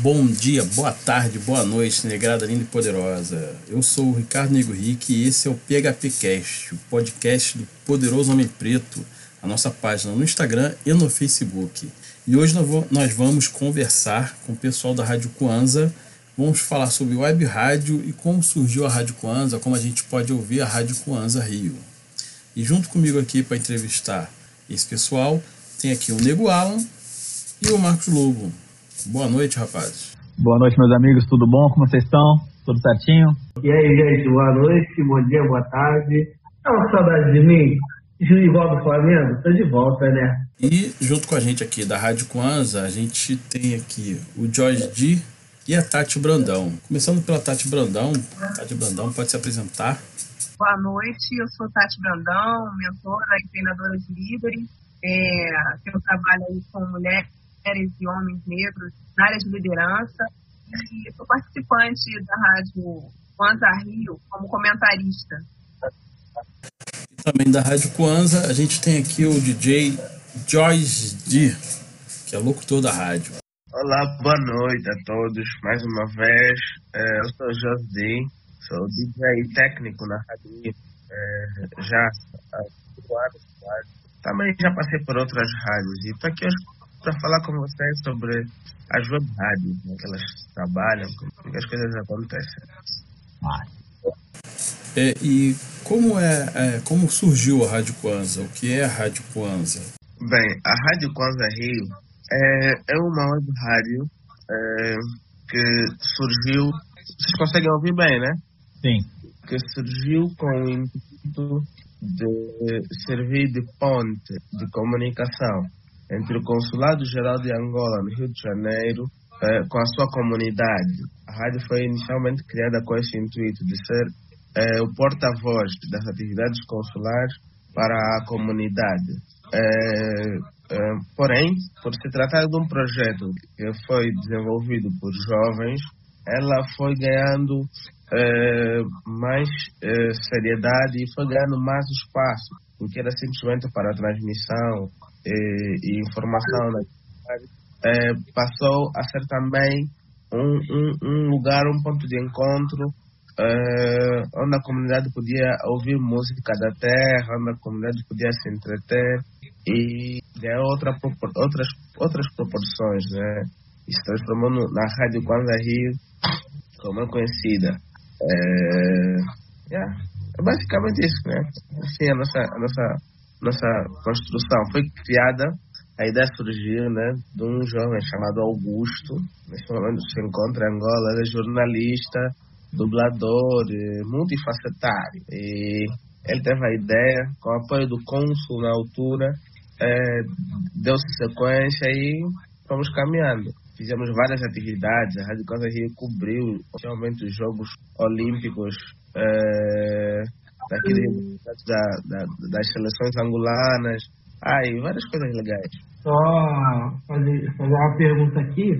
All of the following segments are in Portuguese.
Bom dia, boa tarde, boa noite, negrada linda e poderosa. Eu sou o Ricardo Nego Rick e esse é o PHP Cast, o podcast do Poderoso Homem Preto, a nossa página no Instagram e no Facebook. E hoje nós vamos conversar com o pessoal da Rádio Kwanza. Vamos falar sobre web rádio e como surgiu a Rádio Kwanza, como a gente pode ouvir a Rádio Kwanza Rio. E junto comigo aqui para entrevistar esse pessoal, tem aqui o Nego Alan e o Marcos Lobo. Boa noite, rapazes. Boa noite, meus amigos. Tudo bom? Como vocês estão? Tudo certinho? E aí, gente? Boa noite, bom dia, boa tarde. Tá uma saudade de mim? igual do Flamengo? Tô de volta, né? E junto com a gente aqui da Rádio Kwanza, a gente tem aqui o Jorge D e a Tati Brandão. Começando pela Tati Brandão. Tati Brandão, pode se apresentar. Boa noite, eu sou Tati Brandão, mentora e treinadora de líderes. É, eu trabalho aí com mulheres e homens negros na área de liderança e sou participante da Rádio Kwanza Rio como comentarista. E também da Rádio Kwanza, a gente tem aqui o DJ Joyce D, que é locutor da rádio. Olá, boa noite a todos. Mais uma vez, é, eu sou Joyce D, sou DJ técnico na rádio é, já há cinco anos. Também já passei por outras rádios e estou aqui hoje para falar com vocês sobre as web rádios, né, que elas trabalham, como as coisas acontecem. É, e como é, é, como surgiu a Rádio Kwanza? O que é a Rádio Kwanza? Bem, a Rádio Kwanza Rio é, é uma web rádio é, que surgiu. Vocês conseguem ouvir bem, né? Sim. Que surgiu com o intuito de servir de ponte de comunicação entre o Consulado Geral de Angola, no Rio de Janeiro, eh, com a sua comunidade. A rádio foi inicialmente criada com esse intuito de ser eh, o porta-voz das atividades consulares para a comunidade. Eh, porém, por se tratar de um projeto que foi desenvolvido por jovens, ela foi ganhando mais seriedade e foi ganhando mais espaço, porque era simplesmente para a transmissão e, informação na é, passou a ser também um, um, um, lugar, um ponto de encontro é, onde a comunidade podia ouvir música da terra, onde a comunidade podia se entreter e ganhar outra, outras, outras proporções. Né? Se transformou no, na Rádio Kwanza Rio, como é conhecida. É, yeah. é basicamente isso, né? Assim, a nossa, a nossa nossa construção foi criada, a ideia surgiu né, de um jovem chamado Augusto, nesse momento se encontra em Angola, ele é jornalista, dublador, multifacetário. E ele teve a ideia, com o apoio do cônsul na altura, é, deu-se sequência e fomos caminhando. Fizemos várias atividades, a Rádio Casa Rio cobriu realmente os Jogos Olímpicos é, daquele, da, da, das seleções angolanas. E várias coisas legais. Só fazer, fazer uma pergunta aqui,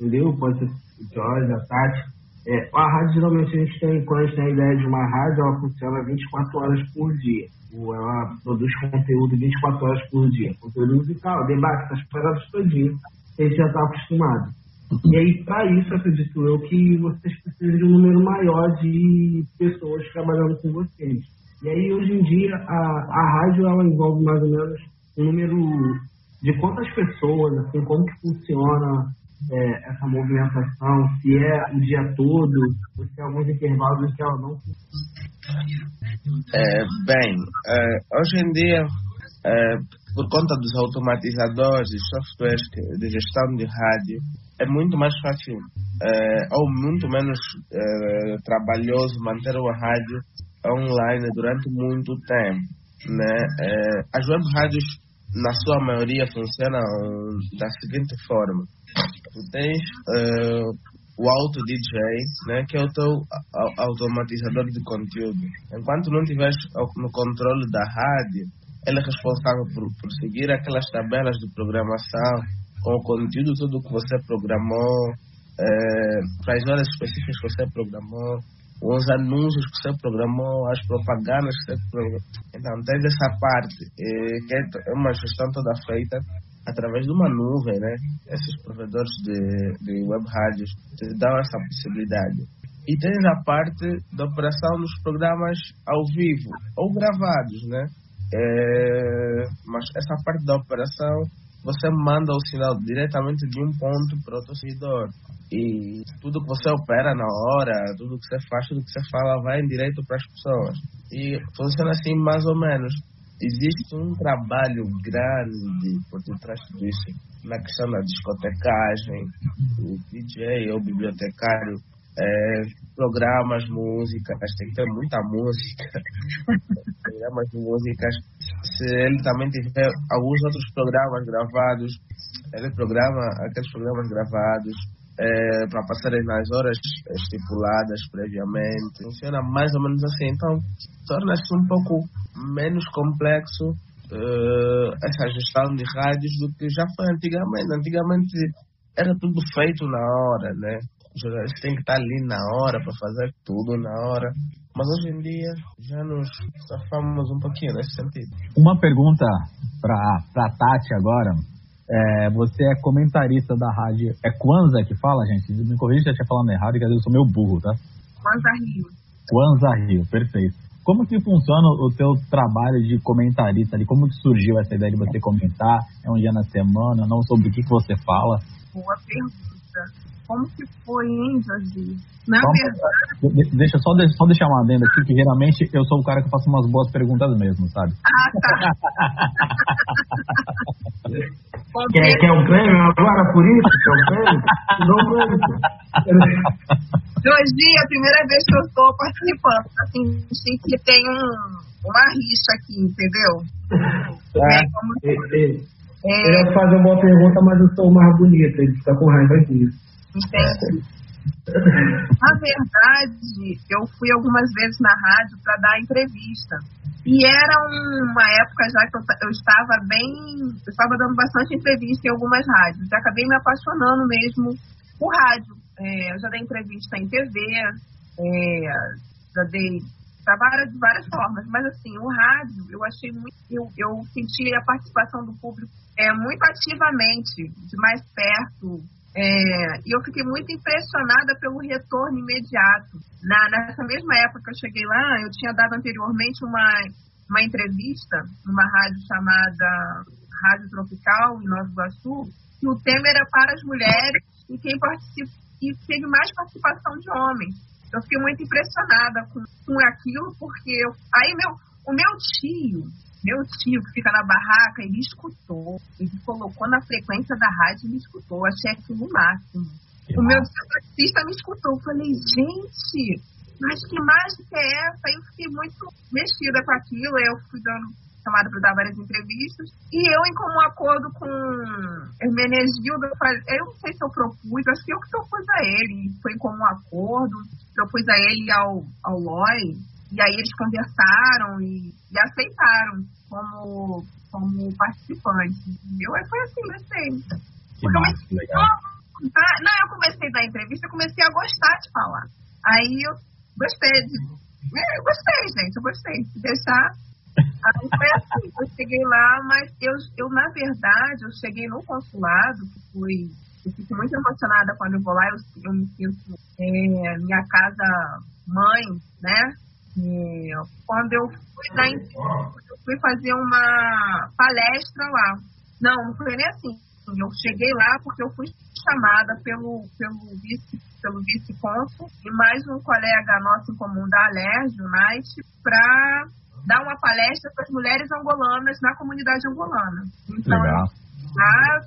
entendeu? Pode ser o Jorge, a Tati. É, a rádio, geralmente, a gente tem, quando a gente tem a ideia de uma rádio, ela funciona 24 horas por dia. Ou ela produz conteúdo 24 horas por dia. Conteúdo musical, debate, essas paradas todinho. A gente já está acostumado. E aí, para isso, acredito eu que vocês precisam de um número maior de pessoas trabalhando com vocês. E aí, hoje em dia, a, a rádio ela envolve mais ou menos um número de quantas pessoas, assim, como que funciona é, essa movimentação, se é o dia todo, ou se é alguns intervalos em que ela não é, Bem, é, hoje em dia, é, por conta dos automatizadores e softwares de gestão de rádio, é muito mais fácil é, ou muito menos é, trabalhoso manter uma rádio online durante muito tempo. Né? É, as web rádios, na sua maioria, funcionam da seguinte forma: tu tens o auto DJ, né, que é o teu automatizador de conteúdo. Enquanto não estiveres no controle da rádio, ele é responsável por, por seguir aquelas tabelas de programação com o conteúdo tudo que você programou, é, para as horas específicas que você programou, os anúncios que você programou, as propagandas que você programou. Então, tem essa parte, é, que é uma gestão toda feita através de uma nuvem, né? Esses provedores de, de web rádios te dão essa possibilidade. E tens a parte da operação dos programas ao vivo ou gravados, né? É, mas essa parte da operação você manda o sinal diretamente de um ponto para outro servidor. E tudo que você opera na hora, tudo que você faz, tudo que você fala vai em direito para as pessoas. E funciona assim mais ou menos. Existe um trabalho grande por detrás de isso, na questão da discotecagem, o DJ ou bibliotecário é, programas, músicas, tem que ter muita música. programas músicas. Se ele também tiver alguns outros programas gravados, ele programa aqueles programas gravados é, para passarem nas horas estipuladas previamente. Funciona mais ou menos assim. Então, torna-se um pouco menos complexo uh, essa gestão de rádios do que já foi antigamente. Antigamente era tudo feito na hora, né? Os jornalistas têm que estar ali na hora para fazer tudo na hora. Mas hoje em dia já nos safamos um pouquinho nesse sentido. Uma pergunta para a Tati agora. É, você é comentarista da rádio. É Kwanza que fala, gente? Me corrija se eu estiver falando errado, que às vezes eu sou meio burro, tá? Kwanza Rio. Kwanza Rio, perfeito. Como que funciona o teu trabalho de comentarista ali? Como que surgiu essa ideia de você comentar? É um dia na semana? Não sobre o que, que você fala? Boa pergunta como que foi, hein, Jorge? Na verdade. Deixa só, só deixar uma adenda aqui, que geralmente eu sou o cara que faço umas boas perguntas mesmo, sabe? Ah, tá. quer, quer um prêmio agora por isso? Quer um prêmio? Não, prêmio. Jorge, a primeira vez que eu estou participando, assim, sei que tem um, uma rixa aqui, entendeu? É, é, é, é. Ele ia fazer uma boa pergunta, mas eu sou mais bonita, ele fica com raiva disso. Entende? Na verdade, eu fui algumas vezes na rádio para dar entrevista. E era uma época já que eu, eu, estava bem. Eu estava dando bastante entrevista em algumas rádios. E acabei me apaixonando mesmo por rádio. É, eu já dei entrevista em TV, é, já dei para várias, várias formas. Mas assim, o rádio, eu achei muito. Eu, eu senti a participação do público é, muito ativamente, de mais perto é, e eu fiquei muito impressionada pelo retorno imediato. Na, nessa mesma época que eu cheguei lá, eu tinha dado anteriormente uma, uma entrevista numa rádio chamada Rádio Tropical, em Nova Iguaçu, que o tema era para as mulheres e quem participa, e teve mais participação de homens. Eu fiquei muito impressionada com, com aquilo, porque eu, aí meu, o meu tio, meu tio, que fica na barraca, ele escutou. Ele colocou na frequência da rádio e me escutou. Achei aquilo o máximo. Que o meu taxista me escutou. Eu falei, gente, mas que mágica é essa? Eu fiquei muito mexida com aquilo. Eu fui dando chamada para dar várias entrevistas. E eu, em comum acordo com Hermenegildo, eu, falei, eu não sei se eu propus, acho que eu que propus a ele. Foi em comum acordo. Propus a ele ao, ao Loi e aí eles conversaram e, e aceitaram como, como participantes. Entendeu? Aí foi assim, gostei. Que massa, legal. Tá, não, eu comecei da entrevista, eu comecei a gostar de falar. Aí eu gostei de. É, eu gostei, gente, eu gostei. De deixar. Aí foi assim, eu cheguei lá, mas eu, eu, na verdade, eu cheguei no consulado, que fui. Eu fico muito emocionada quando eu vou lá, eu, eu me sinto é, minha casa mãe, né? Quando eu fui, dar, eu fui fazer uma palestra lá. Não, não foi nem assim. Eu cheguei lá porque eu fui chamada pelo, pelo vice pelo vice-cônsul e mais um colega nosso em comum da Alerj, Unite, para dar uma palestra para as mulheres angolanas na comunidade angolana. Então, Legal. lá,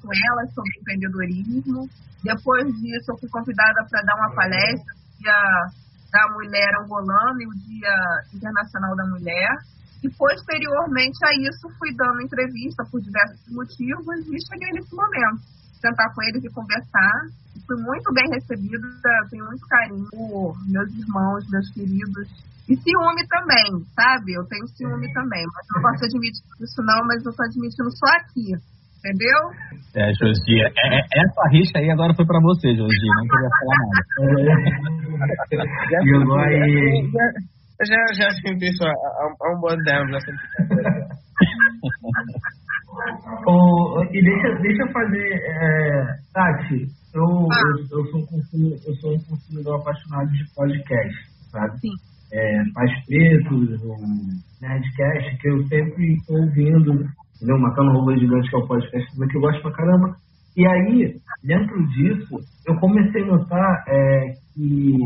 com elas sobre empreendedorismo. Depois disso, eu fui convidada para dar uma palestra da Mulher Angolana e o Dia Internacional da Mulher. E posteriormente a isso fui dando entrevista por diversos motivos e cheguei nesse momento. Sentar com eles e conversar. Fui muito bem recebida, tenho muito carinho por meus irmãos, meus queridos. E ciúme também, sabe? Eu tenho ciúme também. Mas não posso admitir isso não, mas eu estou admitindo só aqui entendeu? É, Josi, é, é, essa rixa aí agora foi pra você, Josi, não queria falar nada. já, já, já, já senti isso há, há um bom tempo, já senti Oh, e deixa, deixa eu fazer, é, Tati, eu, Ah. eu, eu, sou um consumidor, eu sou um consumidor apaixonado de podcast, sabe? Sim. É, Pais Pretos, o Nerdcast, que eu sempre estou ouvindo, entendeu? Matando Robô Gigante, que é o podcast que eu gosto pra caramba. E aí, dentro disso, eu comecei a notar é, que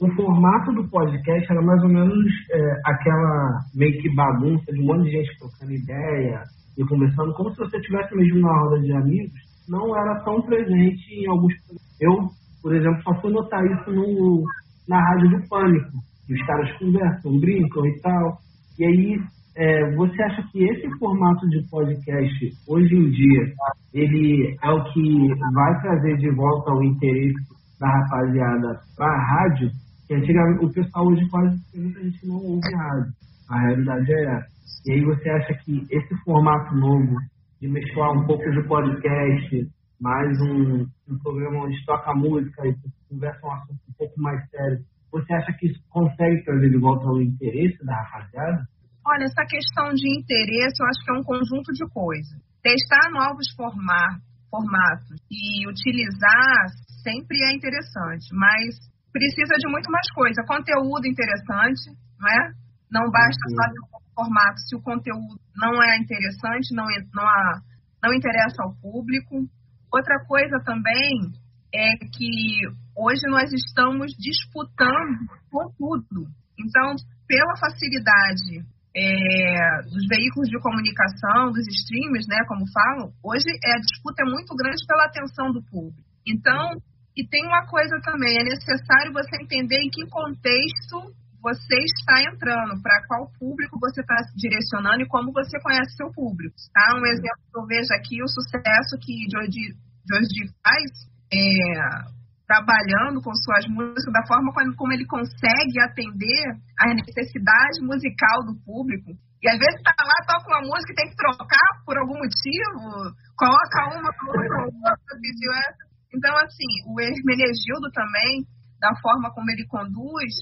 o formato do podcast era mais ou menos é, aquela meio que bagunça de um monte de gente trocando ideia e conversando, como se você estivesse mesmo na roda de amigos, não era tão presente em alguns. Eu, por exemplo, só fui notar isso no, na rádio do Pânico, que os caras conversam, brincam e tal. E aí, é, você acha que esse formato de podcast, hoje em dia, ele é o que vai trazer de volta o interesse da rapaziada para a rádio? Antigamente o pessoal hoje quase muita gente não ouve rádio. A realidade é essa. E aí você acha que esse formato novo de mesclar um pouco de podcast, mais um, um programa onde toca música e conversa um assunto um pouco mais sério, você acha que isso consegue trazer de volta o interesse da rapaziada? Olha, essa questão de interesse, eu acho que é um conjunto de coisas. Testar novos formar, formatos e utilizar sempre é interessante, mas precisa de muito mais coisa. Conteúdo interessante, não é? Não basta só ter um formato se o conteúdo não é interessante, não, não, há- não interessa ao público. Outra coisa também é que hoje nós estamos disputando com tudo. Então, pela facilidade é, dos veículos de comunicação, dos streamers, né, como falam, hoje é, a disputa é muito grande pela atenção do público. Então, e tem uma coisa também, é necessário você entender em que contexto você está entrando, para qual público você está se direcionando e como você conhece seu público. Tá? Um exemplo que eu vejo aqui, o sucesso que Jordi, Jordi faz, é, trabalhando com suas músicas, da forma como, ele consegue atender a necessidade musical do público. E às vezes tá lá, toca uma música e tem que trocar por algum motivo, coloca uma, coloca outra, pediu essa. Então, assim, o Hermenegildo também, da forma como ele conduz,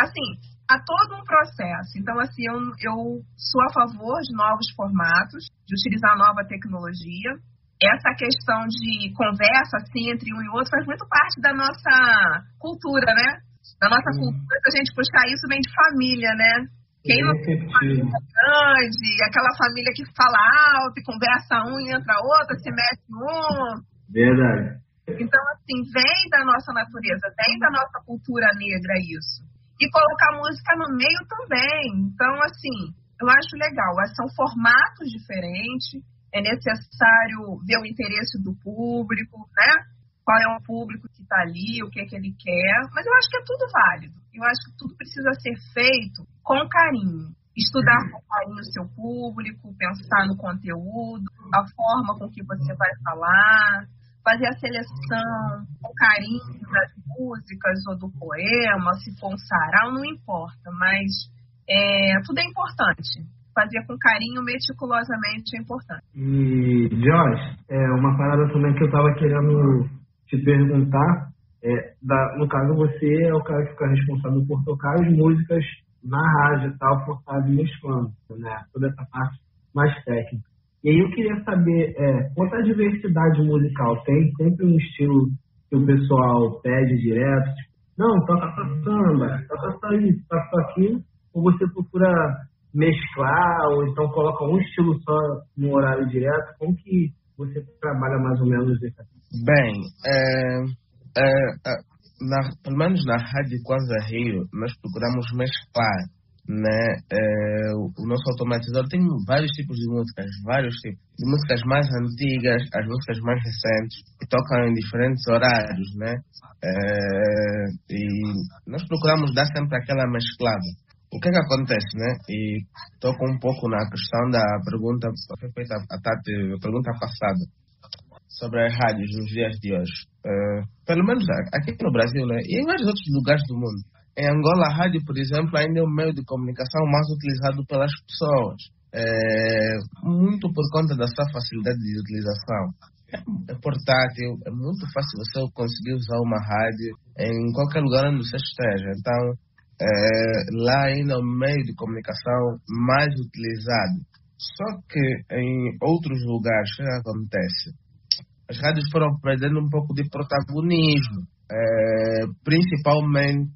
assim, há todo um processo. Então, assim, eu, eu sou a favor de novos formatos, de utilizar nova tecnologia. Essa questão de conversa, assim, entre um e outro, faz muito parte da nossa cultura, né? Da nossa Sim. cultura, se a gente buscar isso, vem de família, né? Quem não tem Receptivo. grande, aquela família que fala alto e conversa um e entra outro, se mete um. Verdade. Então, assim, vem da nossa natureza, vem da nossa cultura negra isso. E colocar música no meio também. Então, assim, eu acho legal. São formatos diferentes, é necessário ver o interesse do público, né? Qual é o público que está ali, o que é que ele quer. Mas eu acho que é tudo válido. Eu acho que tudo precisa ser feito com carinho. Estudar com carinho o seu público, pensar no conteúdo, a forma com que você vai falar, fazer a seleção com carinho das músicas ou do poema, se for um sarau, não importa, mas é, tudo é importante. Fazer com carinho, meticulosamente, é importante. E, Josh, é uma parada também que eu tava querendo te perguntar. É, da- no caso, você é o cara que fica responsável por tocar as músicas na rádio e tal, por estar mesclando, né? Toda essa parte mais técnica. E aí eu queria saber, é, quanta diversidade musical tem? Sempre um estilo que o pessoal pede direto, tipo, não, toca samba, toca só isso, toca só aquilo, ou você procura mesclar, ou então coloca um estilo só no horário direto, como que você trabalha mais ou menos isso? Bem, é, é, é, na- pelo menos na Rádio Kwanza Rio, nós procuramos mesclar. Né? É, o, o nosso automatizador tem vários tipos de músicas, vários tipos. De músicas mais antigas, as músicas mais recentes, que tocam em diferentes horários. Né? É, e nós procuramos dar sempre aquela mesclada. O que é que acontece, né? E toco um pouco na questão da pergunta que foi feita a Tati, a pergunta passada sobre as rádios nos dias de hoje. Eh, pelo menos aqui no Brasil, né? E em vários outros lugares do mundo. Em Angola, a rádio, por exemplo, ainda é o meio de comunicação mais utilizado pelas pessoas. Eh, muito por conta da sua facilidade de utilização. É, é portátil, é muito fácil você conseguir usar uma rádio em qualquer lugar onde você esteja. Então, eh, lá ainda é o meio de comunicação mais utilizado. Só que em outros lugares, o que acontece? As rádios foram perdendo um pouco de protagonismo, é, principalmente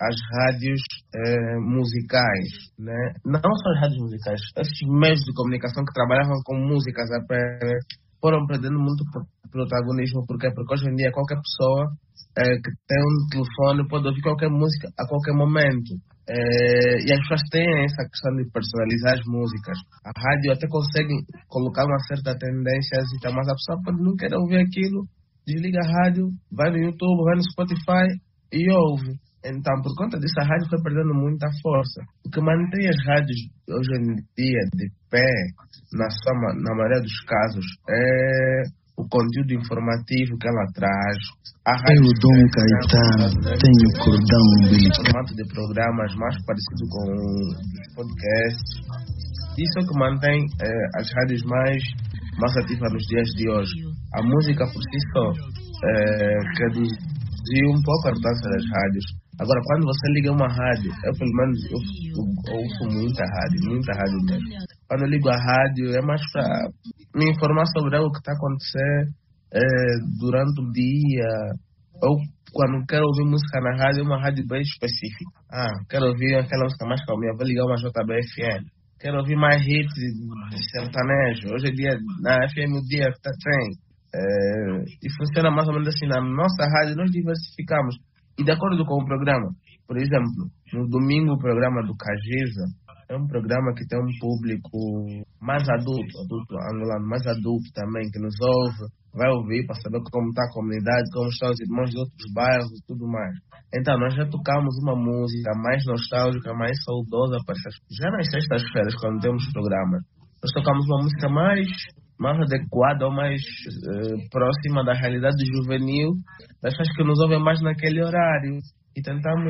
as rádios é, musicais, né? não só as rádios musicais, esses meios de comunicação que trabalhavam com músicas apenas foram perdendo muito protagonismo, porque porque hoje em dia qualquer pessoa é, que tem um telefone pode ouvir qualquer música a qualquer momento. É, e as pessoas têm essa questão de personalizar as músicas. A rádio até consegue colocar uma certa tendência, mas a pessoa pode não querer ouvir aquilo, desliga a rádio, vai no YouTube, vai no Spotify e ouve. Então, por conta disso, a rádio foi perdendo muita força. O que mantém as rádios hoje em dia de pé, na, sua, na maioria dos casos, é o conteúdo informativo que ela traz. A rádio tenho Dom Caetano, tenho cordão umbilical. formato de programas mais parecido com os podcasts. Isso é o que mantém é, as rádios mais, mais ativas nos dias de hoje. A música por si só é, reduziu um pouco a importância das rádios Agora, quando você liga uma rádio, eu pelo menos eu, eu, eu ouço muita rádio, muita rádio mesmo. Quando eu ligo a rádio, é mais para me informar sobre algo que está acontecendo é, durante o dia. Ou quando quero ouvir música na rádio, é uma rádio bem específica. Ah, quero ouvir aquela música mais calminha, vou ligar uma JBFM. Quero ouvir mais hits de sertanejo. Hoje em dia, na FM o dia tá, tem. É, e funciona mais ou menos assim. Na nossa rádio, nós diversificamos e de acordo com o programa, por exemplo, no domingo o programa do Cajeza é um programa que tem um público mais adulto, adulto angolano, mais adulto também, que nos ouve, vai ouvir para saber como está a comunidade, como estão os irmãos de outros bairros e tudo mais. Então, nós já tocamos uma música mais nostálgica, mais saudosa para essas. Já nas sextas-feiras, quando temos programas, nós tocamos uma música mais mais adequada ou mais uh, próxima da realidade juvenil das pessoas que nos ouvem mais naquele horário e tentamos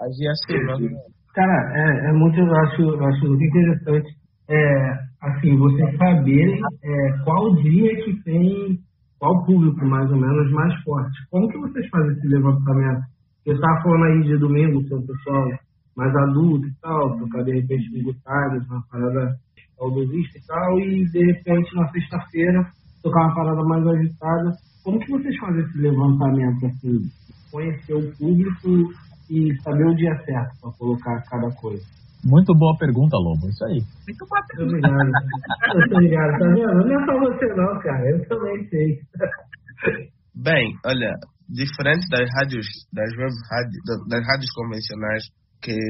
agir assim. Né? Cara, é, é muito, eu acho, eu acho muito interessante é, assim, vocês saberem é, qual dia que tem qual público mais ou menos mais forte. Como que vocês fazem esse levantamento? Você estava falando aí de domingo, seu pessoal mais adulto e tal, tocar de repente Good uma parada saudosista e tal, e de repente na sexta-feira tocar uma parada mais agitada. Como que vocês fazem esse levantamento assim? Conhecer o público e saber o dia certo para colocar cada coisa? Muito boa pergunta, Lobo. Isso aí. Muito boa pergunta. Obrigado. Muito obrigado. Tá vendo? Não é só você não, cara. Eu também sei. Bem, olha, diferente das rádios, das web rádios, das rádios convencionais, que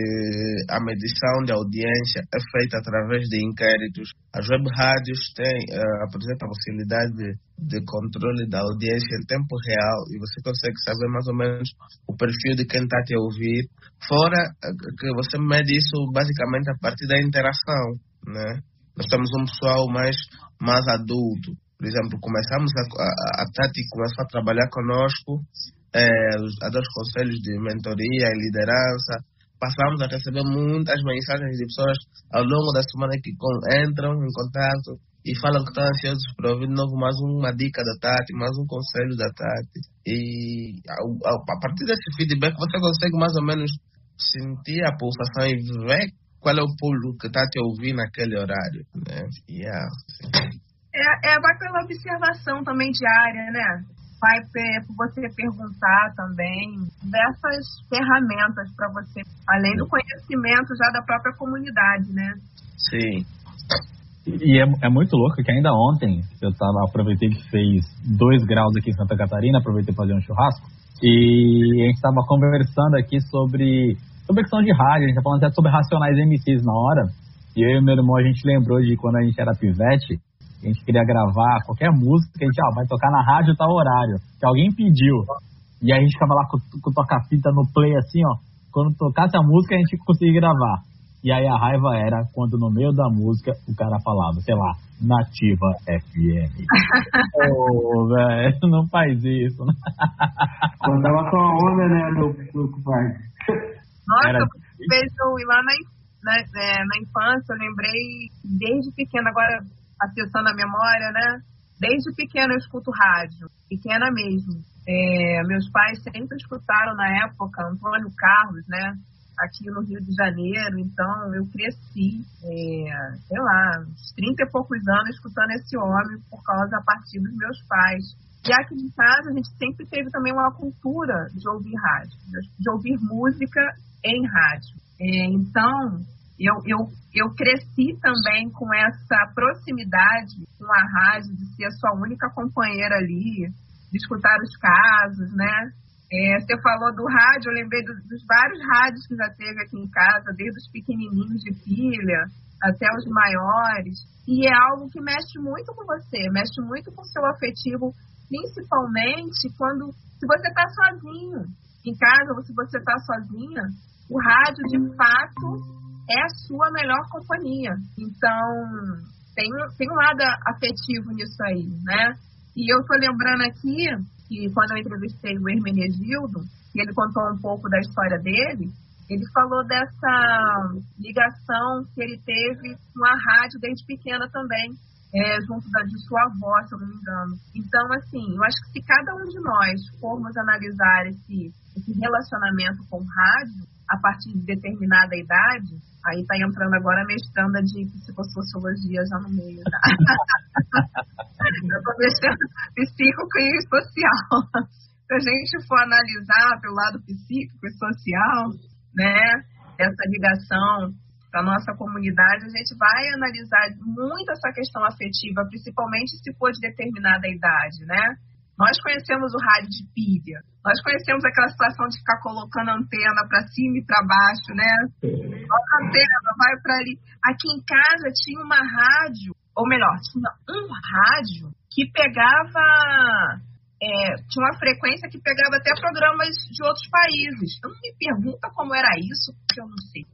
a medição de audiência é feita através de inquéritos. As web rádios têm, uh, apresentam a possibilidade de, de, controle da audiência em tempo real e você consegue saber mais ou menos o perfil de quem está te ouvir. Fora eh, que você mede isso basicamente a partir da interação, né? Nós temos um pessoal mais, mais adulto. Por exemplo, começamos a, a, a Tati começou a trabalhar conosco, é, a dar os conselhos de mentoria e liderança, passamos a receber muitas mensagens de pessoas ao longo da semana que entram em contato e falam que estão ansiosos para ouvir de novo mais uma dica da Tati, mais um conselho da Tati. E a partir desse feedback você consegue mais ou menos sentir a pulsação e ver qual é o público que está te ouvindo naquele horário. Né? Yeah. É, é, vai pela observação também diária, né? Vai por você perguntar também, diversas ferramentas para você, além do conhecimento já da própria comunidade, né? Sim. E é, é muito louco que ainda ontem eu tava, aproveitei que fez dois graus aqui em Santa Catarina, aproveitei para fazer um churrasco, e a gente estava conversando aqui sobre, sobre a questão de rádio, a gente tá falando até sobre Racionais MCs na hora, e eu e meu irmão a gente lembrou de quando a gente era pivete, a gente queria gravar qualquer música, a gente, ó, vai tocar na rádio tal horário, que alguém pediu. E aí a gente ficava lá com, com o toca-fita no play assim, ó. Quando tocasse a música, a gente conseguia gravar. E aí a raiva era quando no meio da música o cara falava, sei lá, Nativa FM. Ô, oh, velho, não faz isso. Quando tava com a onda, né, meu pai. Nossa, era... fez eu ir lá na, na, é, na infância, eu lembrei desde pequena, agora acessando a memória, né? Desde pequena eu escuto rádio, pequena mesmo. É, meus pais sempre escutaram na época Antônio Carlos, né? aqui no Rio de Janeiro, então eu cresci, é, sei lá, uns 30 e poucos anos escutando esse homem por causa a partir dos meus pais. E aqui de casa a gente sempre teve também uma cultura de ouvir rádio, de ouvir música em rádio. É, então, eu, eu, eu cresci também com essa proximidade com a rádio, de ser a sua única companheira ali, de escutar os casos, né? É, você falou do rádio, eu lembrei dos, dos, vários rádios que já teve aqui em casa, desde os pequenininhos de pilha até os maiores. E é algo que mexe muito com você, mexe muito com o seu afetivo, principalmente quando se você está sozinho em casa ou se você está sozinha, o rádio de fato é a sua melhor companhia. Então tem, tem um lado afetivo nisso aí, né? E eu tô lembrando aqui que quando eu entrevistei o Hermenegildo, e ele contou um pouco da história dele, ele falou dessa ligação que ele teve com a rádio desde pequena também, é, junto da, de sua avó, se eu não me engano. Então, assim, eu acho que se cada um de nós formos analisar esse, esse relacionamento com rádio, a partir de determinada idade, aí está entrando agora a mestranda de psicossociologia já no meio. Tá? eu estou mexendo psíquico e social. Se a gente for analisar pelo lado psíquico e social, né, essa ligação para nossa comunidade, a gente vai analisar muito essa questão afetiva, principalmente se for de determinada idade, né? Nós conhecemos o rádio de pilha. Nós conhecemos aquela situação de ficar colocando antena para cima e para baixo, né? Coloca a antena, vai para ali. Aqui em casa tinha uma rádio, ou melhor, tinha um rádio que pegava. É, tinha uma frequência que pegava até programas de outros países. Então não me pergunta como era isso, porque eu não sei.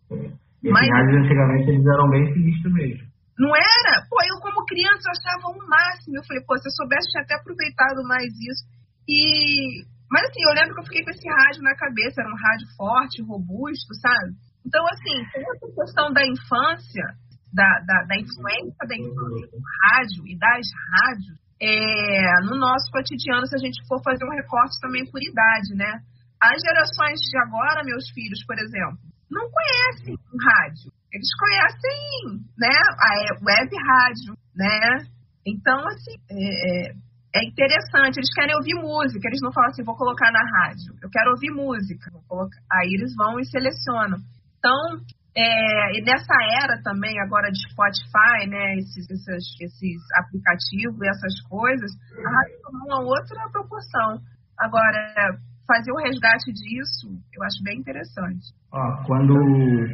E Mas, rádios antigamente eles eram bem sinistros mesmo. Não era? Pô, eu como criança eu achava o um máximo. Eu falei, pô, se eu soubesse, eu tinha até aproveitado mais isso. E... Mas assim, eu lembro que eu fiquei com esse rádio na cabeça, era um rádio forte, robusto, sabe? Então, assim, tem essa questão da infância, da, da, da influência da infância do rádio e das rádios é, no nosso cotidiano, se a gente for fazer um recorte também por idade, né? As gerações de agora, meus filhos, por exemplo, não conhecem o rádio eles conhecem, né, a web rádio, né? Então, assim, é, é, é interessante, eles querem ouvir música, eles não falam assim, vou colocar na rádio, eu quero ouvir música, aí eles vão e selecionam. Então, é, e nessa era também agora de Spotify, né, esses, esses, esses aplicativos e essas coisas, a rádio tomou uma outra proporção. Agora, fazer o resgate disso, eu acho bem interessante. Ó, quando,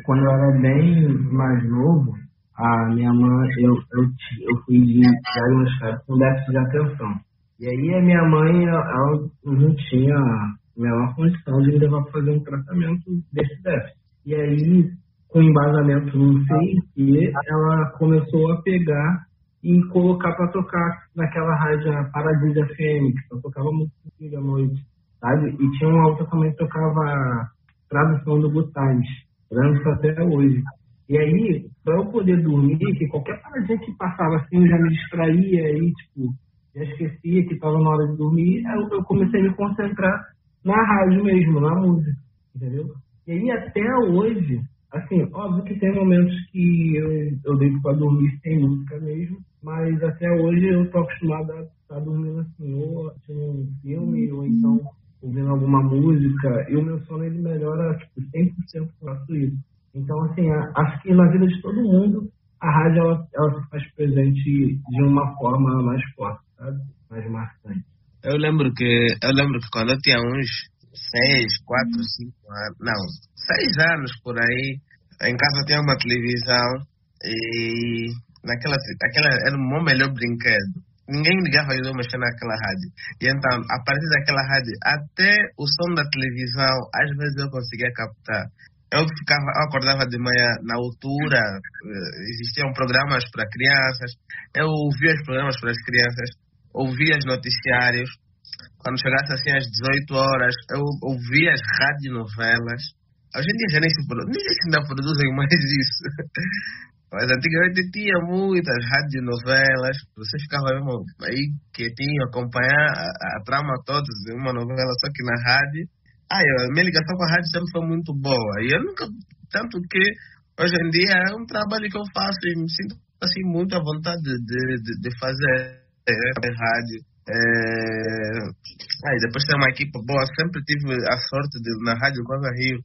quando eu era bem mais novo, a minha mãe, eu, eu, eu fui diagnosticado com déficit de atenção. E aí a minha mãe, ela não tinha a menor condição de me levar para fazer um tratamento desse déficit. E aí, com embasamento no CIC, ela começou a pegar e colocar para tocar naquela rádio Paradise FM, que só tocava muito à noite sabe? E tinha uma outra também que tocava tradução do Gutais, lembro até hoje. E aí, para eu poder dormir, que qualquer paradinha que passava assim, eu já me distraía e, tipo, já esquecia que estava na hora de dormir, eu, eu comecei a me concentrar na rádio mesmo, na música, entendeu? E aí, até hoje, assim, óbvio que tem momentos que eu, eu deito para dormir sem música mesmo, mas até hoje eu tô acostumado a estar tá dormindo assim, ou assistindo um filme, ou então ouvindo alguma música, e o meu sono ele melhora tipo, 100% com isso. Então, assim, acho que na vida de todo mundo, a rádio ela, ela se faz presente de uma forma mais forte, sabe? Mais marcante. Eu lembro que eu lembro que quando eu tinha uns seis, quatro, cinco anos, não, seis anos por aí, em casa tinha uma televisão e naquela, aquela era o meu melhor brinquedo ninguém ligava eu mexer naquela rádio. E então, a partir daquela rádio, até o som da televisão, às vezes eu conseguia captar. Eu ficava, eu acordava de manhã na altura, eh, existiam programas para crianças, eu ouvia os programas para as crianças, ouvia os noticiários. Quando chegasse assim às 18 horas, eu ouvia as radionovelas. Hoje em dia já nem se, nem se ainda produzem mais isso. Mas antigamente tinha muitas radionovelas, você ficava mesmo aí quietinho, acompanhar a, a trama toda de uma novela, só que na rádio. Ah, eu, a minha ligação com a rádio sempre foi muito boa. E eu nunca. Tanto que hoje em dia é um trabalho que eu faço e me sinto assim muito à vontade de, de, de fazer é, rádio. É... E depois tem uma equipe boa. Sempre tive a sorte de, na Rádio Coisa Rio,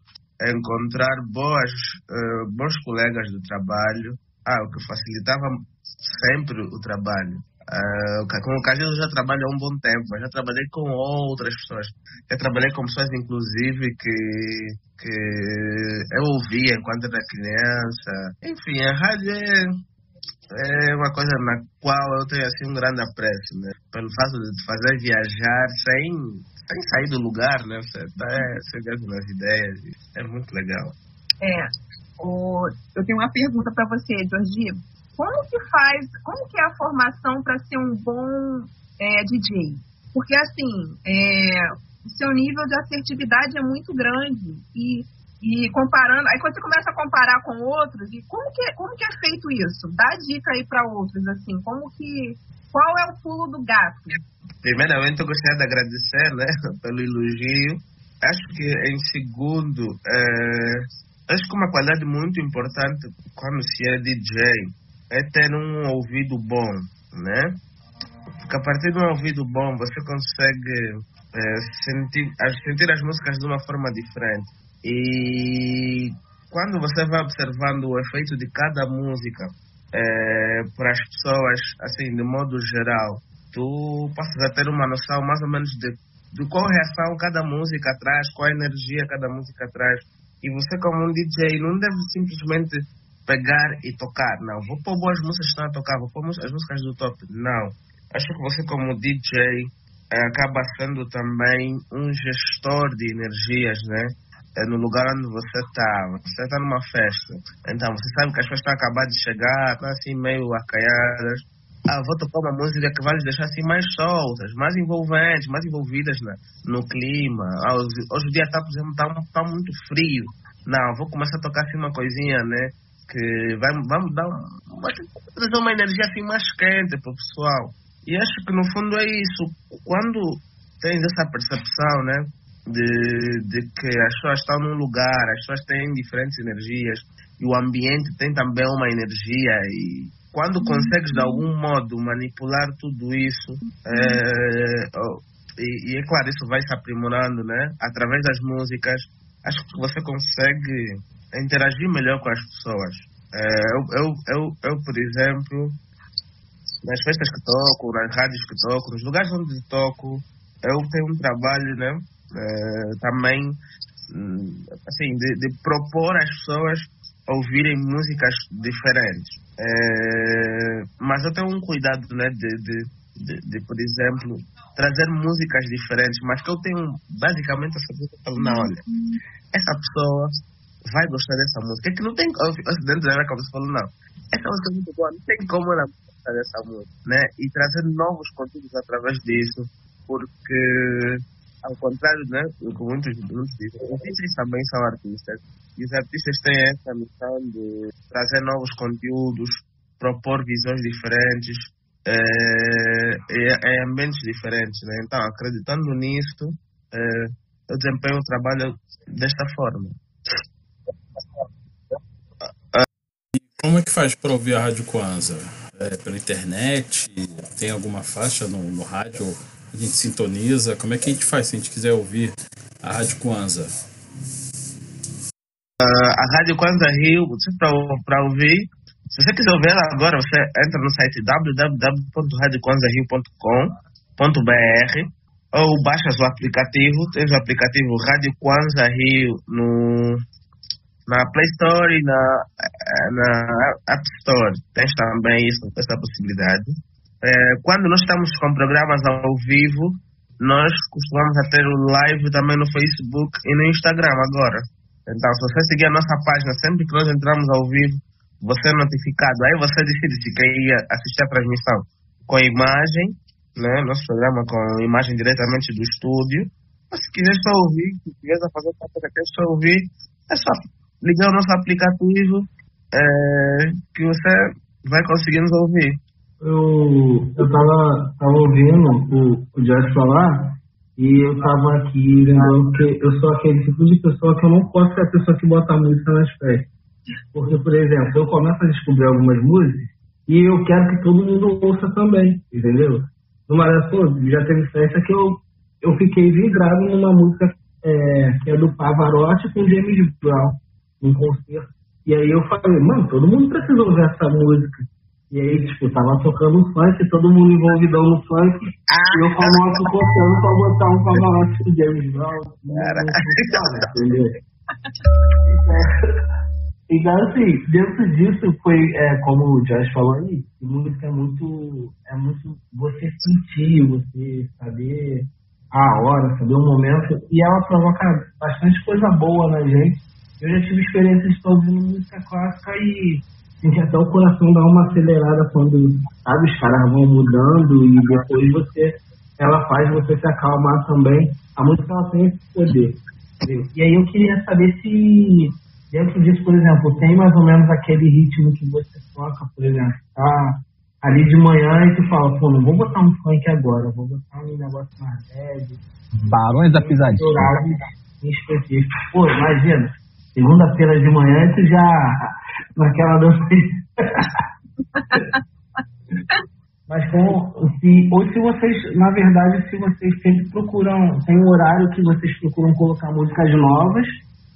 encontrar boas, uh, bons colegas do trabalho, ah, o que facilitava sempre o trabalho. Uh, com o Cajil eu já trabalho há um bom tempo, mas já trabalhei com outras pessoas. Já trabalhei com pessoas, inclusive, que, que eu ouvia enquanto era criança. Enfim, a rádio é, é uma coisa na qual eu tenho assim, um grande apreço, né? Pelo fato de fazer viajar sem, sem sair do lugar, né? Você tá chegando nas ideias. É muito legal. É. O, eu tenho uma pergunta para você, Jorge. Como que faz, como que é a formação para ser um bom é, DJ? Porque, assim, é, o seu nível de assertividade é muito grande e e comparando, aí quando você começa a comparar com outros, e como que, como que é feito isso? Dá dica aí para outros, assim, como que, qual é o pulo do gato? Primeiramente, eu gostaria de agradecer, né, pelo elogio. Acho que, em segundo, é, acho que uma qualidade muito importante quando se é DJ é ter um ouvido bom, né? Porque a partir de um ouvido bom, você consegue é, sentir, sentir as músicas de uma forma diferente e quando você vai observando o efeito de cada música é, para as pessoas, assim, de modo geral, tu passas a ter uma noção mais ou menos de, de qual reação cada música traz, qual energia cada música traz. E você, como um DJ, não deve simplesmente pegar e tocar. Não, vou pôr boas músicas que estão a tocar, vou pôr as músicas do top. Não. Acho que você, como DJ, é, acaba sendo também um gestor de energias, né? É no lugar onde você está. Você está numa festa. Então, você sabe que as pessoas estão acabando de chegar, estão assim meio acaiadas. Ah, vou tocar uma música que vai lhes deixar assim mais soltas, mais envolventes, mais envolvidas na, no clima. Ah, hoje, hoje o dia está, por exemplo, está tá muito frio. Não, vou começar a tocar assim uma coisinha, né? Que vai, vamos dar uma, trazer uma energia assim mais quente para o pessoal. E acho que no fundo é isso. Quando tens essa percepção, né? De, de que as pessoas estão num lugar, as pessoas têm diferentes energias e o ambiente tem também uma energia e quando consegues de algum modo manipular tudo isso é, e, e, é claro isso vai se aprimorando né? Através das músicas acho que você consegue interagir melhor com as pessoas. É, eu, eu, eu, eu por exemplo nas festas que toco nas rádios que toco nos lugares onde toco eu tenho um trabalho né uh, também hum, assim de, de, propor às pessoas ouvirem músicas diferentes. Uh, mas eu tenho um cuidado né de, de, de, de, por exemplo trazer músicas diferentes mas que eu tenho basicamente essa pessoa não olha essa pessoa vai gostar dessa música. É que não tem dentro da minha cabeça falou não essa música é muito boa não tem como ela gostar dessa música né? E trazer novos conteúdos através disso porque ao contrário, né, do que muitos, muitos dizem, os DJs também são artistas. E os artistas têm essa missão de trazer novos conteúdos, propor visões diferentes, é, em ambientes diferentes. Né? Então, acreditando nisso, é, eu desempenho o trabalho desta forma. Como é que faz para ouvir a Rádio Kwanza? É, pela internet? Tem alguma faixa no, no rádio? A gente sintoniza? Como é que a gente faz se a gente quiser ouvir a Rádio Kwanza? Uh, a Rádio Kwanza Rio, para ouvir, se você quiser ouvir ela agora, você entra no site www.radiokwanzahio.com.br ou baixa o aplicativo, tem o aplicativo Rádio Kwanza Rio no, na Play Store e na, na App Store. Tens também isso, essa possibilidade. É, quando nós estamos com programas ao vivo, nós costumamos a ter o live também no Facebook e no Instagram agora. Então, se você seguir a nossa página, sempre que nós entramos ao vivo, você é notificado. Aí você decide se quer ir assistir a transmissão com imagem, né? Nosso programa com imagem diretamente do estúdio. Mas se quiser só ouvir, se quiser fazer parte daquele só ouvir, é só ligar o nosso aplicativo é, que você vai conseguir nos ouvir eu, eu tava, tava ouvindo o, o Josh falar, E eu tava aqui lembrando que eu sou aquele tipo de pessoa que eu não posso ser a pessoa que bota música nas festas. Porque, por exemplo, eu começo a descobrir algumas músicas e eu quero que todo mundo ouça também, entendeu? Numa dessas, já teve festa que eu, eu fiquei vidrado numa música é, que é do Pavarotti com James Brown, num concerto. E aí eu falei, mano, todo mundo precisa ouvir essa música. E aí, tipo, tava tocando funk, todo mundo envolvidão no funk, ah, e eu famoso cortando pra botar um Pavarotti com James Brown. Entendeu? Então, assim, dentro disso foi, é, como o Josh falou aí, música é muito, é muito você sentir, você saber a hora, saber o momento, e ela provoca bastante coisa boa na gente. Eu já tive experiências de música clássica e gente até o coração dá uma acelerada quando, sabe, os caras vão mudando e depois você, ela faz você se acalmar também. A música ela tem esse poder. Entendeu? E aí eu queria saber se dentro disso, por exemplo, tem mais ou menos aquele ritmo que você toca, por exemplo, tá ali de manhã e tu fala, pô, não vou botar um funk agora, vou botar um negócio mais leve. Barões da pisadinha. Em específico. Pô, imagina, segunda-feira de manhã tu já naquela dança. Mas com, se, ou se vocês, na verdade, se vocês sempre procuram, tem um horário que vocês procuram colocar músicas novas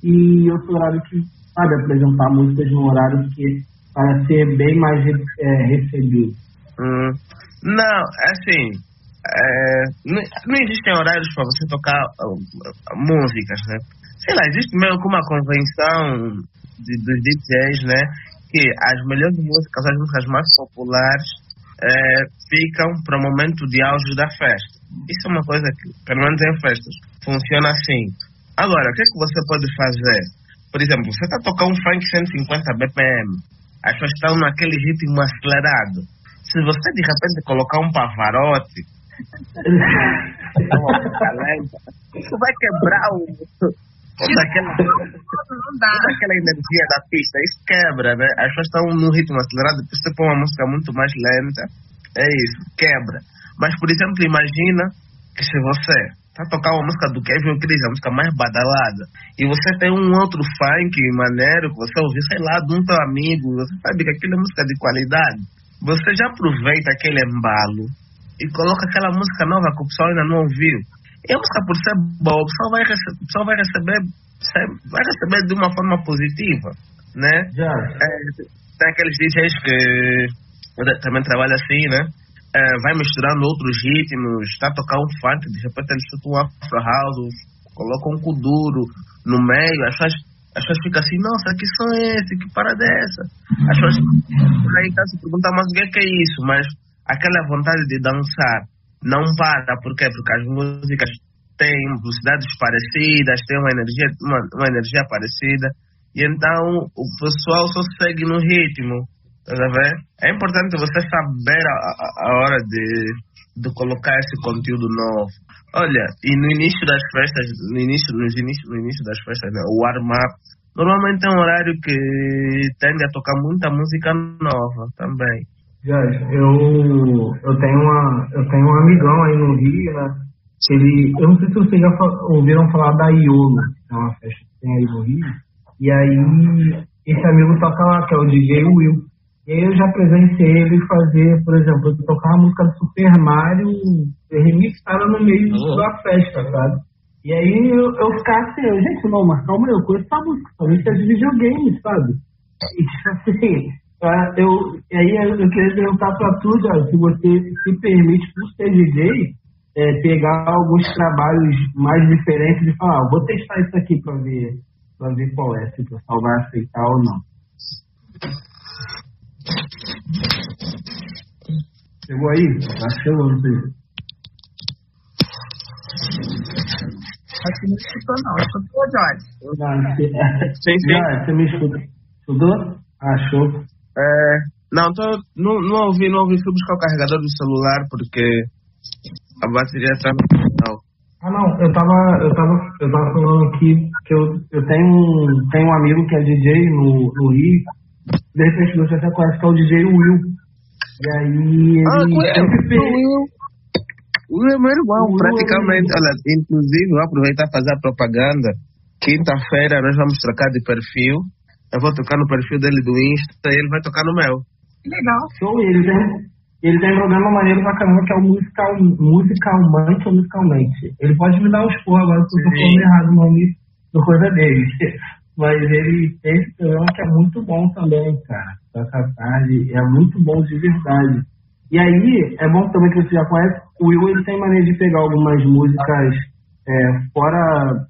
e outro horário que, sabe, apresentar músicas no horário que para ser bem mais é, recebido. Hum, não, assim, é, não, não, existem horários para você tocar uh, músicas, né? Sei lá, existe meio que uma convenção de, dos DJs, né? Que as melhores músicas, as músicas mais populares, é, ficam para o momento de auge da festa. Isso é uma coisa que, pelo menos em festas, funciona assim. Agora, o que, é que você pode fazer? Por exemplo, você está tocando um funk 150 BPM, as pessoas estão naquele ritmo acelerado. Se você de repente colocar um pavarote, isso vai quebrar o, toda aquela, toda aquela energia da pista, isso quebra, né? As pessoas estão num ritmo acelerado, depois você põe uma música muito mais lenta, é isso, quebra. Mas, por exemplo, imagina que se você tá tocando uma música do Kevin Cris, a música mais badalada, e você tem um outro funk maneiro que você ouviu, sei lá, de um teu amigo, você sabe que aquilo é música de qualidade, você já aproveita aquele embalo e coloca aquela música nova que o pessoal ainda não ouviu. E a música, por ser boa, o pessoal vai, rece o pessoal vai receber vai receber de uma forma positiva, né? Já. É, tem aqueles DJs que também trabalham assim, né? É, vai misturando outros ritmos, está tocando um funk, de repente eles chutam um afro house, colocam um kuduro no meio, as pessoas, as pessoas ficam assim, nossa, que som é esse? Que parada é essa? As pessoas aí tá se perguntam, mas o que é, que é isso? Mas aquela vontade de dançar não para, por quê? Porque as músicas têm velocidades parecidas, têm uma energia, uma, uma energia parecida, e então o pessoal só segue no ritmo, tá vendo? É importante você saber a, a hora de, de colocar esse conteúdo novo. Olha, e no início das festas, no início, no início, no início das festas, né, o warm-up, normalmente é um horário que tende a tocar muita música nova também. Jorge, eu, eu, tenho uma, eu tenho um amigão aí no Rio, né? Que ele, eu não sei se vocês já ouviram falar da Iolo, que é uma festa que tem aí no Rio. E aí, esse amigo toca lá, que é o DJ Will. E aí eu já presenciei ele fazer, por exemplo, tocar uma música do Super Mario remixada no meio uhum. da festa, sabe? E aí eu, eu ficava assim, gente, não, mas calma aí, eu conheço essa música, somente é de videogame, sabe? E tipo assim, ah, eu, aí eu queria perguntar para tu, já, se você se permite, por ser DJ, é, pegar alguns trabalhos mais diferentes e falar, ah, vou testar isso aqui para ver, pra ver qual é, se o pessoal vai aceitar ou não. Chegou aí? Tá chegando, filho. Acho que não escutou, não. Escutou, Jorge? Sim, sim. Jorge, você me escuta? Estudou? Achou? É, não, tô, não, não ouvi, não ouvi. Fui buscar o carregador do celular porque a bateria está no Ah não, eu tava, eu tava, eu tava falando aqui que eu, eu tenho, tenho um amigo que é DJ no, no Rio, de repente você até conhece que é o DJ Will. E aí ele ah, sempre fez. Will. é meu irmão, praticamente. Olha, inclusive, vou aproveitar e fazer a propaganda. Quinta-feira nós vamos trocar de perfil. Eu vou tocar no perfil dele do Insta e ele vai tocar no meu. Legal. Show, ele tem, ele tem um programa maneiro pra caramba que é o musical, musicalmente ou musicalmente. Ele pode me dar os porra agora se eu tô falando errado o nome do coisa dele. Mas ele tem esse programa que é muito bom também, cara. Essa tarde é muito bom de verdade. E aí, é bom também que você já conhece, o Will ele tem maneira de pegar algumas músicas é, fora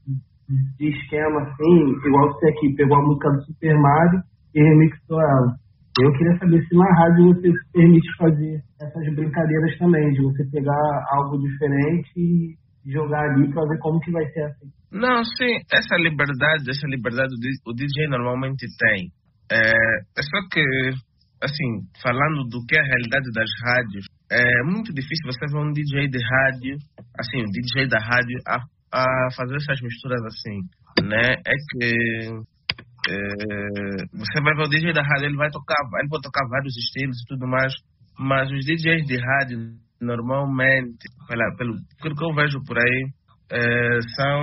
de esquema, assim, igual você aqui, pegou a música do Super Mario e remixou ela. Eu queria saber se na rádio você permite fazer essas brincadeiras também, de você pegar algo diferente e jogar ali para ver como que vai ser assim. Não, sim, essa liberdade, essa liberdade o DJ normalmente tem. É, é só que, assim, falando do que é a realidade das rádios, é muito difícil você ver um DJ de rádio, assim, um DJ da rádio a, a fazer essas misturas assim, né? É que é, você vai ver o DJ da rádio, ele vai tocar, ele pode tocar vários estilos e tudo mais, mas os DJs de rádio normalmente, pela, pelo, pelo que eu vejo por aí, é, são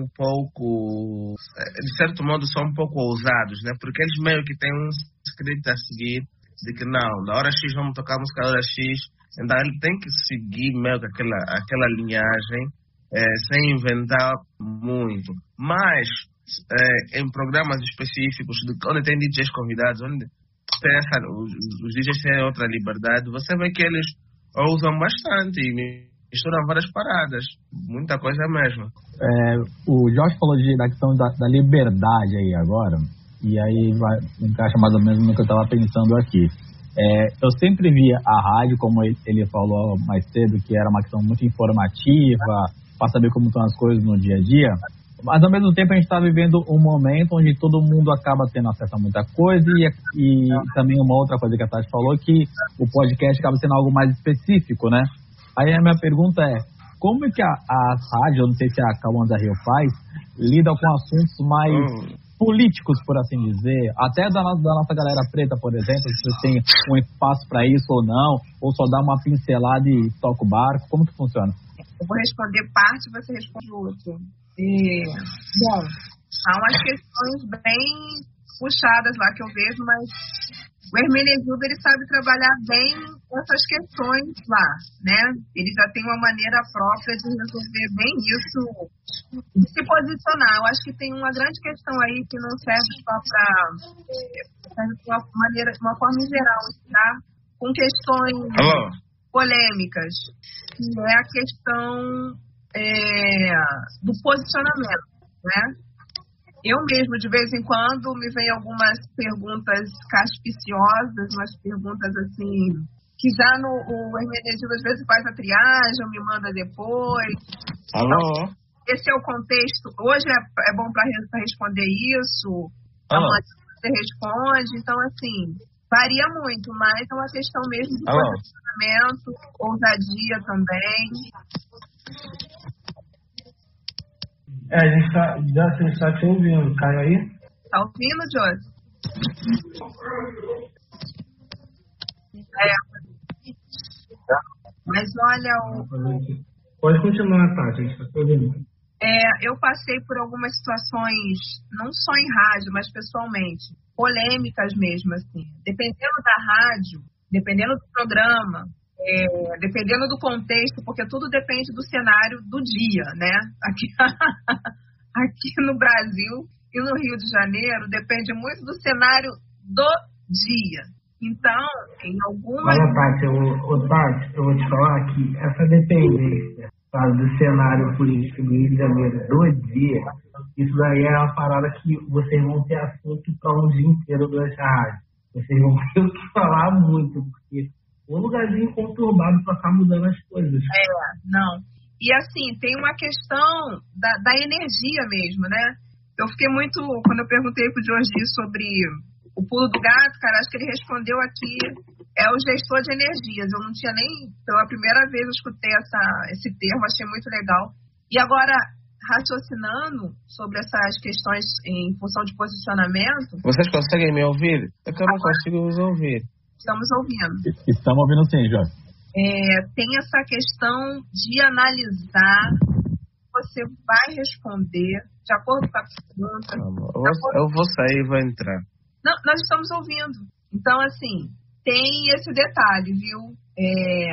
um pouco, é, de certo modo, são um pouco ousados, né? Porque eles meio que têm um script a seguir de que não, na hora X vamos tocar música da hora X, então ele tem que seguir meio que aquela, aquela linhagem é, sem inventar muito. Mas é, em programas específicos, onde tem DJs convidados, onde tem essa, os, os DJs têm outra liberdade, você vê que eles usam bastante e misturam várias paradas, muita coisa mesmo. É, o Jorge falou de, da questão da, da, liberdade aí agora, e aí vai, encaixa mais ou menos no que eu estava pensando aqui. É, eu sempre via a rádio, como ele falou mais cedo, que era uma questão muito informativa, para saber como estão as coisas no dia a dia. Mas ao mesmo tempo a gente está vivendo um momento onde todo mundo acaba tendo acesso a muita coisa e, e também uma outra coisa que a Tati falou que o podcast acaba sendo algo mais específico, né? Aí a minha pergunta é, como é que a, a rádio, eu não sei se a Kawanza Rio faz, lida com assuntos mais hum. políticos, por assim dizer, até da, da, nossa galera preta, por exemplo, se tem um espaço para isso ou não, ou só dá uma pincelada e toca o barco, como que funciona? Eu vou responder parte, você responde outro. E, bom, há umas questões bem puxadas lá que eu vejo, mas o Hermenegildo ele sabe trabalhar bem essas questões lá, né? Ele já tem uma maneira própria de resolver bem isso, de se posicionar. Eu acho que tem uma grande questão aí que não serve só para uma maneira, de uma forma geral, tá? Com questões Alô? Polêmicas, que é a questão é, do posicionamento, né? Eu mesmo, de vez em quando, me vem algumas perguntas caspiciosas, umas perguntas assim, que já no o Hermenegildo às vezes faz a triagem, me manda depois. Alô? Então, esse é o contexto. Hoje é, é bom para responder isso, amanhã você responde. Então, assim, varia muito, mas é uma questão mesmo de Alô? posicionamento, ousadia também. É, a gente tá, já, a gente tá te ouvindo. Caiu aí? Tá ouvindo, Josi? É. Mas olha, o, Pode continuar, Tati, a gente tá te ouvindo. é, eu passei por algumas situações, não só em rádio, mas pessoalmente, polêmicas mesmo, assim. Dependendo da rádio, dependendo do programa, é, dependendo do contexto, porque tudo depende do cenário do dia, né? Aqui, aqui no Brasil e no Rio de Janeiro depende muito do cenário do dia. Então, em algumas. Olha, Tati, eu, ô, Tati, eu vou te falar que essa dependência do cenário político do Rio de Janeiro do dia, isso daí é uma parada que vocês vão ter assunto para um dia inteiro durante a rádio. Vocês vão ter o que falar muito, porque um lugarzinho conturbado para estar mudando as coisas. É, não. E assim, tem uma questão da, da energia mesmo, né? Eu fiquei muito. Quando eu perguntei pro Jorge sobre o pulo do gato, cara, acho que ele respondeu aqui. É o gestor de energias. Eu não tinha nem. Pela primeira vez eu escutei essa, esse termo, achei muito legal. E agora, raciocinando sobre essas questões em função de posicionamento. Vocês conseguem me ouvir? É que eu não consigo vos ouvir. Estamos ouvindo. Estamos ouvindo sim, Jorge. é, tem essa questão de analisar, você vai responder de acordo com a pergunta. Eu vou sair e vou entrar. Não, nós estamos ouvindo. Então, assim, tem esse detalhe, viu? É,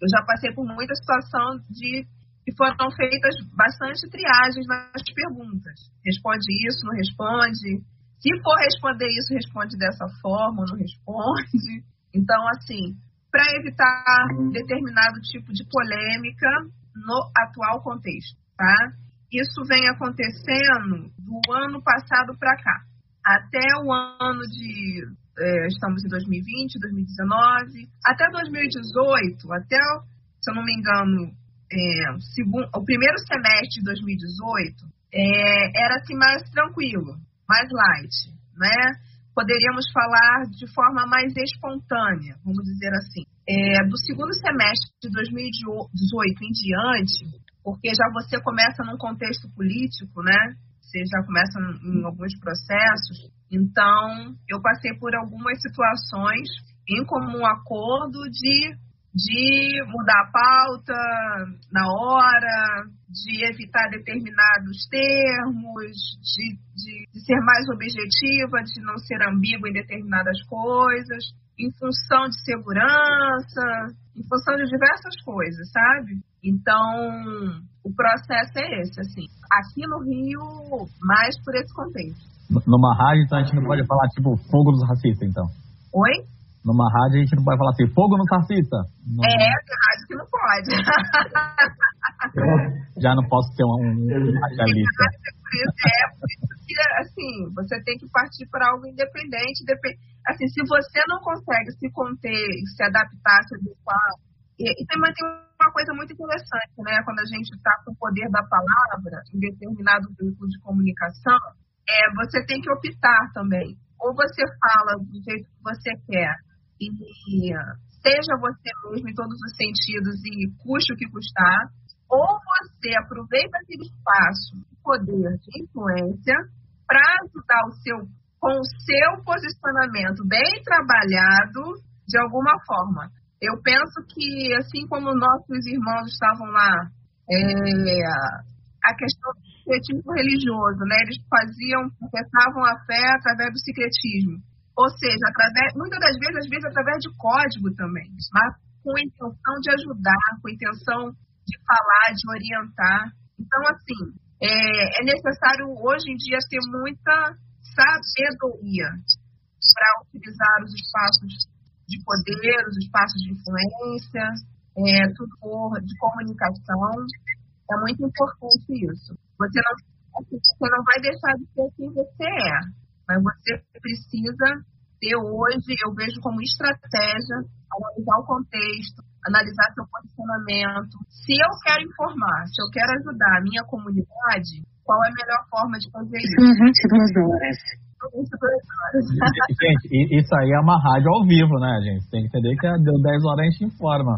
eu já passei por muita situação de que foram feitas bastante triagens nas perguntas. Responde isso, não responde. Se for responder isso, responde dessa forma, não responde. Então, assim, para evitar determinado tipo de polêmica no atual contexto, tá? Isso vem acontecendo do ano passado para cá. Até o ano de. É, estamos em 2020, 2019, até 2018, até, se eu não me engano, é, segundo, o primeiro semestre de 2018 é, era assim mais tranquilo, mais light, né? Poderíamos falar de forma mais espontânea, vamos dizer assim. É, do segundo semestre de 2018 em diante, porque já você começa num contexto político, né? Você já começa em alguns processos. Então, eu passei por algumas situações em comum acordo de de mudar a pauta na hora, de evitar determinados termos, de, de, de, ser mais objetiva, de não ser ambígua em determinadas coisas, em função de segurança, em função de diversas coisas, sabe? Então, o processo é esse, assim. Aqui no Rio, mais por esse contexto. Numa rádio, então, a gente não pode falar, tipo, fogo dos racistas, então? Oi? Numa rádio a gente não pode falar assim, fogo no fascista. Não... É, tem rádio que não pode. Já não posso ter um, um radialista. É, por isso que, assim, você tem que partir para algo independente. Depend... Assim, se você não consegue se conter, se adaptar, se adequar. E, e também tem uma coisa muito interessante, né? Quando a gente está com o poder da palavra em determinado veículo de comunicação, é, você tem que optar também. Ou você fala do jeito que você quer, e seja você mesmo em todos os sentidos e custe o que custar, ou você aproveita aquele espaço de poder de influência para ajudar o seu com o seu posicionamento bem trabalhado de alguma forma. Eu penso que assim como nossos irmãos estavam lá, é, a questão do secretismo religioso, né? Eles faziam, professavam a fé através do secretismo. Ou seja, através, muitas das vezes, às vezes através de código também, mas com a intenção de ajudar, com a intenção de falar, de orientar. Então, assim, é, é necessário hoje em dia ter muita sabedoria para utilizar os espaços de poder, os espaços de influência, é, tudo por, de comunicação. É muito importante isso. Você não, você não vai deixar de ser quem você é mas você precisa ter hoje, eu vejo como estratégia, analisar o contexto, analisar seu posicionamento. Se eu quero informar, se eu quero ajudar a minha comunidade, qual é a melhor forma de fazer isso? São 22 horas. gente, isso aí é uma rádio ao vivo, né, gente? Tem que entender que deu 10 horas a gente informa.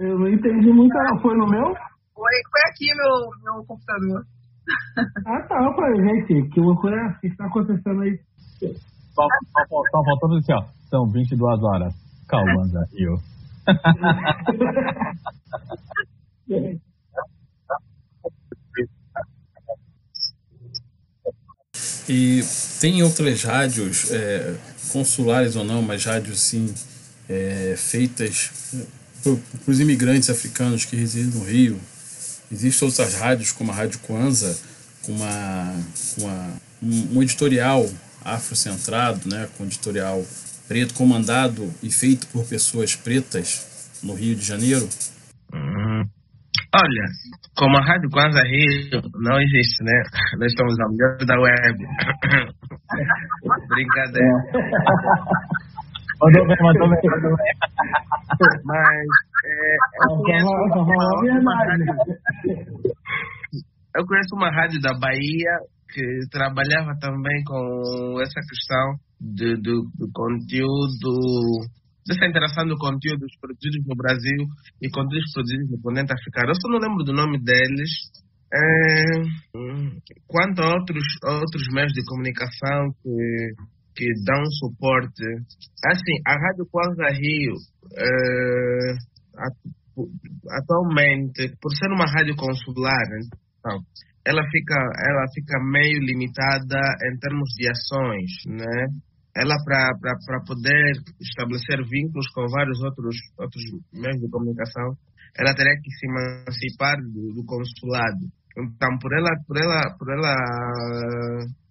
Eu não entendi muito, não. Foi no meu? Foi, foi aqui meu, meu computador. Ah, tá, pra gente. Que loucura é que está acontecendo aí? Só, só, só faltando assim, ó. São 22 horas. Calma, Zé. Eu. E tem outras rádios, é, consulares ou não, mas rádios sim, é, feitas para os imigrantes africanos que residem no Rio, Existem outras rádios, como a Rádio Kwanza, com, uma, com uma, um, um editorial afrocentrado, né, com um editorial preto, comandado e feito por pessoas pretas no Rio de Janeiro? Hum. Olha, como a Rádio Kwanza Rio não existe, né? Nós estamos ao melhor da web. Brincadeira. Mandou bem, mandou bem, mandou bem. Mas é, eu, conheço uma, rádio, eu conheço uma rádio da Bahia que trabalhava também com essa questão de, do, do conteúdo, dessa interação do conteúdo produzidos no Brasil e conteúdos produzidos no continente africano. Eu só não lembro do nome deles. É, quanto a outros, outros meios de comunicação que que dão suporte. Assim, a Rádio Kwanza Rio, eh, atualmente, por ser uma rádio consular, então, ela fica, ela fica meio limitada em termos de ações, né? Ela, para poder estabelecer vínculos com vários outros, outros meios de comunicação, ela teria que se emancipar do, do consulado. Então, por ela, por ela, por ela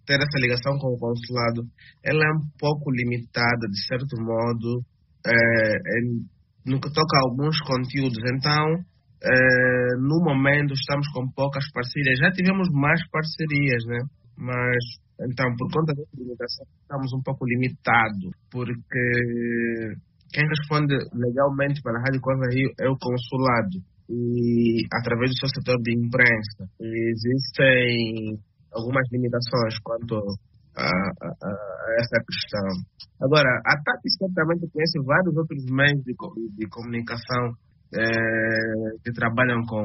ter essa ligação com o consulado, ela é um pouco limitada, de certo modo, é, em, no que toca a alguns conteúdos. Então, é, no momento, estamos com poucas parcerias. Já tivemos mais parcerias, né? Mas, então, por conta dessa limitação, estamos um pouco limitados, porque quem responde legalmente para a Rádio Costa Rio é o consulado e através do seu setor de imprensa. Existem algumas limitações quanto a, a, a, essa questão. Agora, a TAP certamente conhece vários outros meios de, de comunicação é, que trabalham com,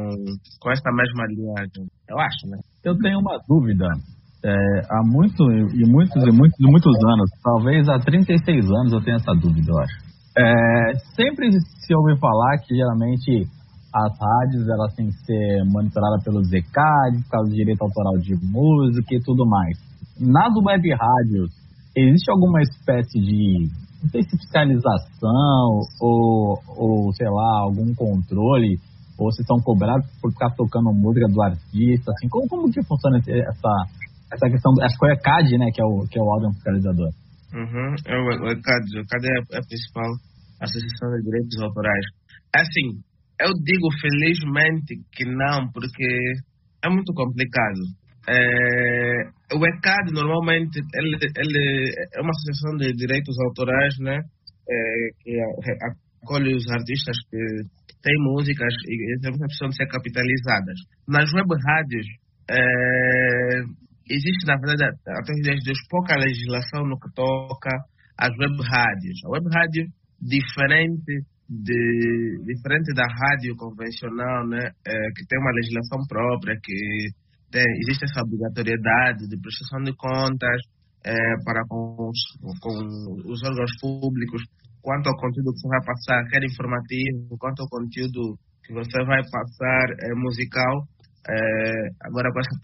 com esta mesma linhagem. Eu acho, né? Eu tenho uma dúvida. É, há muito, e muitos e muitos e muitos anos, talvez há 36 anos eu tenho essa dúvida, eu acho. É, sempre se ouve falar que geralmente as rádios elas têm que ser monitoradas pelo ZECAD, por causa do direito autoral de música e tudo mais. Nas web rádios, existe alguma espécie de, se fiscalização ou, ou sei lá, algum controle, ou se são cobrados por ficar tocando música do artista, assim, como, como que funciona essa, essa questão, acho que é o ECAD, né, que é o, que é o órgão fiscalizador. Uhum, é o, o o ECAD é a principal associação de direitos autorais. É assim, eu digo felizmente que não, porque é muito complicado. É, o ECAD normalmente ele, ele é uma associação de direitos autorais, né? É, que acolhe os artistas que têm músicas e precisam ser capitalizadas. Nas web rádios é, existe na verdade até os dias de hoje pouca legislação no que toca às web rádios. A web rádio diferente de, diferente da rádio convencional, né, é, que tem uma legislação própria, que tem, existe essa obrigatoriedade de prestação de contas é, para com os, com os órgãos públicos, quanto ao conteúdo que você vai passar, quer informativo, quanto ao conteúdo que você vai passar é, musical. É, agora com essa,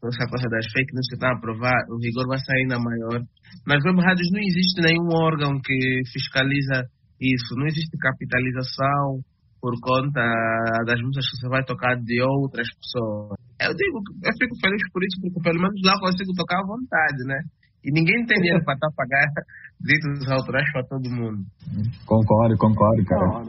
com essa coisa das fake news que estão a aprovar, o rigor vai ser ainda maior. Nas web rádios não existe nenhum órgão que fiscaliza isso. Não existe capitalização por conta das músicas que você vai tocar de outras pessoas. Eu digo, eu fico feliz por isso, porque pelo menos lá eu consigo tocar à vontade, né? E ninguém tem dinheiro para estar tá pagar direitos autorais para todo mundo. Concordo, concordo, cara.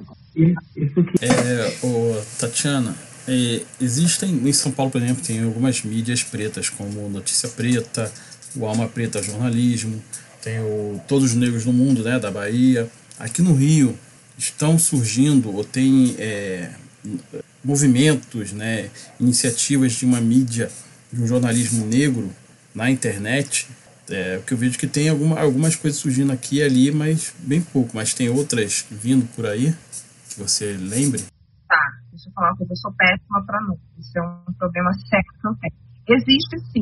É, ô, Tatiana, é, existem, em São Paulo, por exemplo, tem algumas mídias pretas, como Notícia Preta, o Alma Preta Jornalismo, tem o Todos os Negros do Mundo, né, da Bahia. Aqui no Rio estão surgindo ou tem é, movimentos, né, iniciativas de uma mídia, de um jornalismo negro na internet. É, que eu vejo que tem alguma, algumas coisas surgindo aqui e ali, mas bem pouco. Mas tem outras vindo por aí que você lembre? Tá, deixa eu falar que eu sou péssima para nomes. Isso é um problema sério que eu tenho. Existe sim.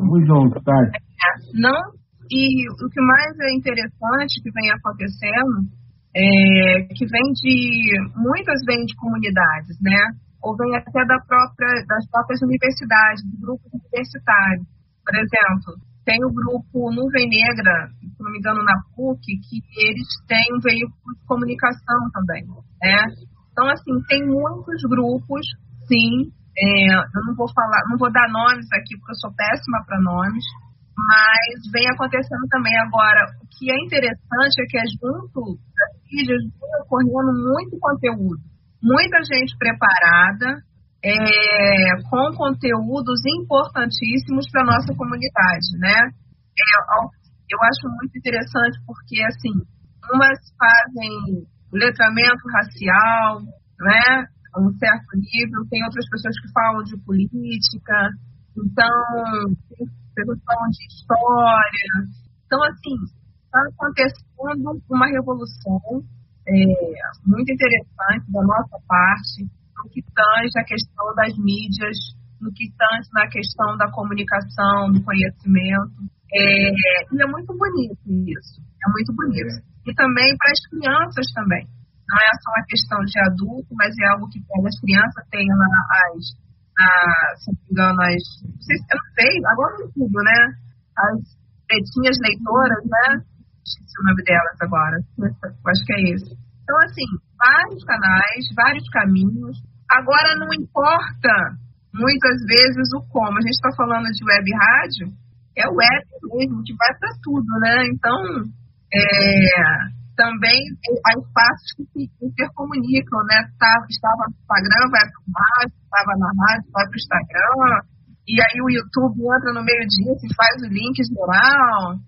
Tá? É, não, e o que mais é interessante que vem acontecendo é, que vem de muitas vêm de comunidades, né? Ou vem até da própria, das próprias universidades, do grupo universitário. Por exemplo, tem o grupo Nuvem Negra, se não me engano, na PUC, que eles têm um veículo de comunicação também, né? Então, assim, tem muitos grupos, sim. É, eu não vou falar, não vou dar nomes aqui porque eu sou péssima para nomes, mas vem acontecendo também agora. O que é interessante é que é junto mídias vem ocorrendo muito conteúdo, muita gente preparada, é, com conteúdos importantíssimos para a nossa comunidade, né? É, eu acho muito interessante porque, assim, umas fazem letramento racial, né? Um certo nível, tem outras pessoas que falam de política, então, tem pessoas falam de história. Então, assim, está acontecendo uma revolução é, muito interessante da nossa parte no que tange a questão das mídias, no que tange na questão da comunicação, do conhecimento. É, e é muito bonito isso, é muito bonito. E também para as crianças também. Não é só uma questão de adulto, mas é algo que pega as crianças, tem as, a, se não me engano, as, eu não sei, agora não tudo, né? As pretinhas leitoras, né? Esqueci o nome delas agora, acho que é esse. Então, assim, vários canais, vários caminhos. Agora, não importa muitas vezes o como. A gente está falando de web rádio, é web mesmo, que vai para tudo, né? Então, é, também há espaços que se intercomunicam, né? Tá, estava no Instagram, vai para o rádio, estava na rádio, vai para o Instagram, e aí o YouTube entra no meio disso e faz o link geral,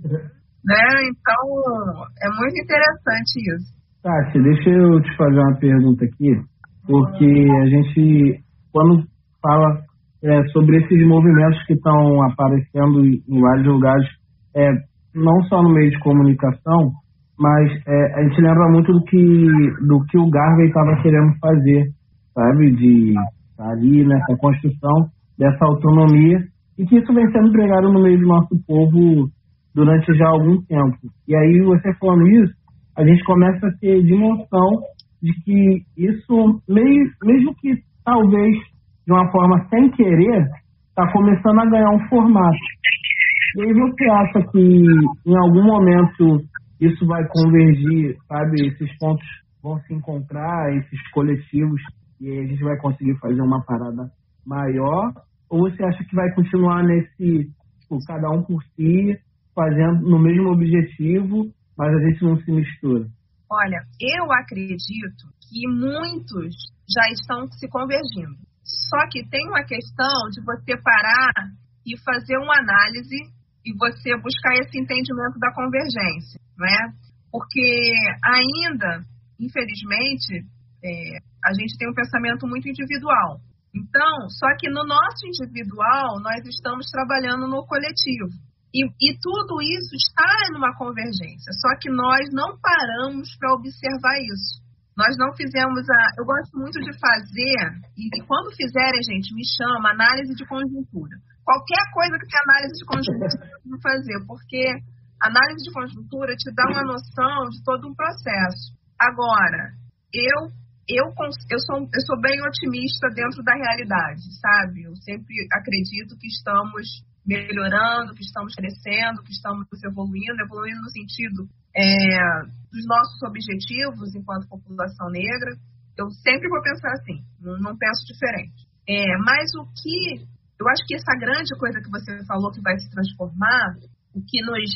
né? Então, é muito interessante isso. Tati, deixa eu te fazer uma pergunta aqui, porque a gente, quando fala é, sobre esses movimentos que estão aparecendo em vários lugares, é, não só no meio de comunicação, mas é, a gente lembra muito do que, do que o Garvey estava querendo fazer, sabe? De estar ali nessa construção dessa autonomia e que isso vem sendo pregado no meio do nosso povo durante já algum tempo. E aí, você falando isso, a gente começa a ter dimensão de que isso, mesmo que talvez de uma forma sem querer, está começando a ganhar um formato. E aí você acha que em algum momento isso vai convergir, sabe? Esses pontos vão se encontrar, esses coletivos, e aí a gente vai conseguir fazer uma parada maior? Ou você acha que vai continuar nesse, tipo, cada um por si, fazendo no mesmo objetivo, mas a gente não se mistura? Olha, eu acredito que muitos já estão se convergindo. Só que tem uma questão de você parar e fazer uma análise e você buscar esse entendimento da convergência, né? Porque ainda, infelizmente, é, a gente tem um pensamento muito individual. Então, só que no nosso individual, nós estamos trabalhando no coletivo. E, e tudo isso está numa convergência, só que nós não paramos para observar isso. Nós não fizemos a. Eu gosto muito de fazer, e, e quando fizerem, gente, me chama análise de conjuntura. Qualquer coisa que tenha análise de conjuntura, eu vou fazer, porque análise de conjuntura te dá uma noção de todo um processo. Agora, eu eu, eu, sou, eu sou bem otimista dentro da realidade, sabe? Eu sempre acredito que estamos melhorando, que estamos crescendo, que estamos evoluindo, evoluindo no sentido é, dos nossos objetivos enquanto população negra. Eu sempre vou pensar assim, não, penso diferente. É, mas o que eu acho que essa grande coisa que você falou que vai se transformar, o que nos,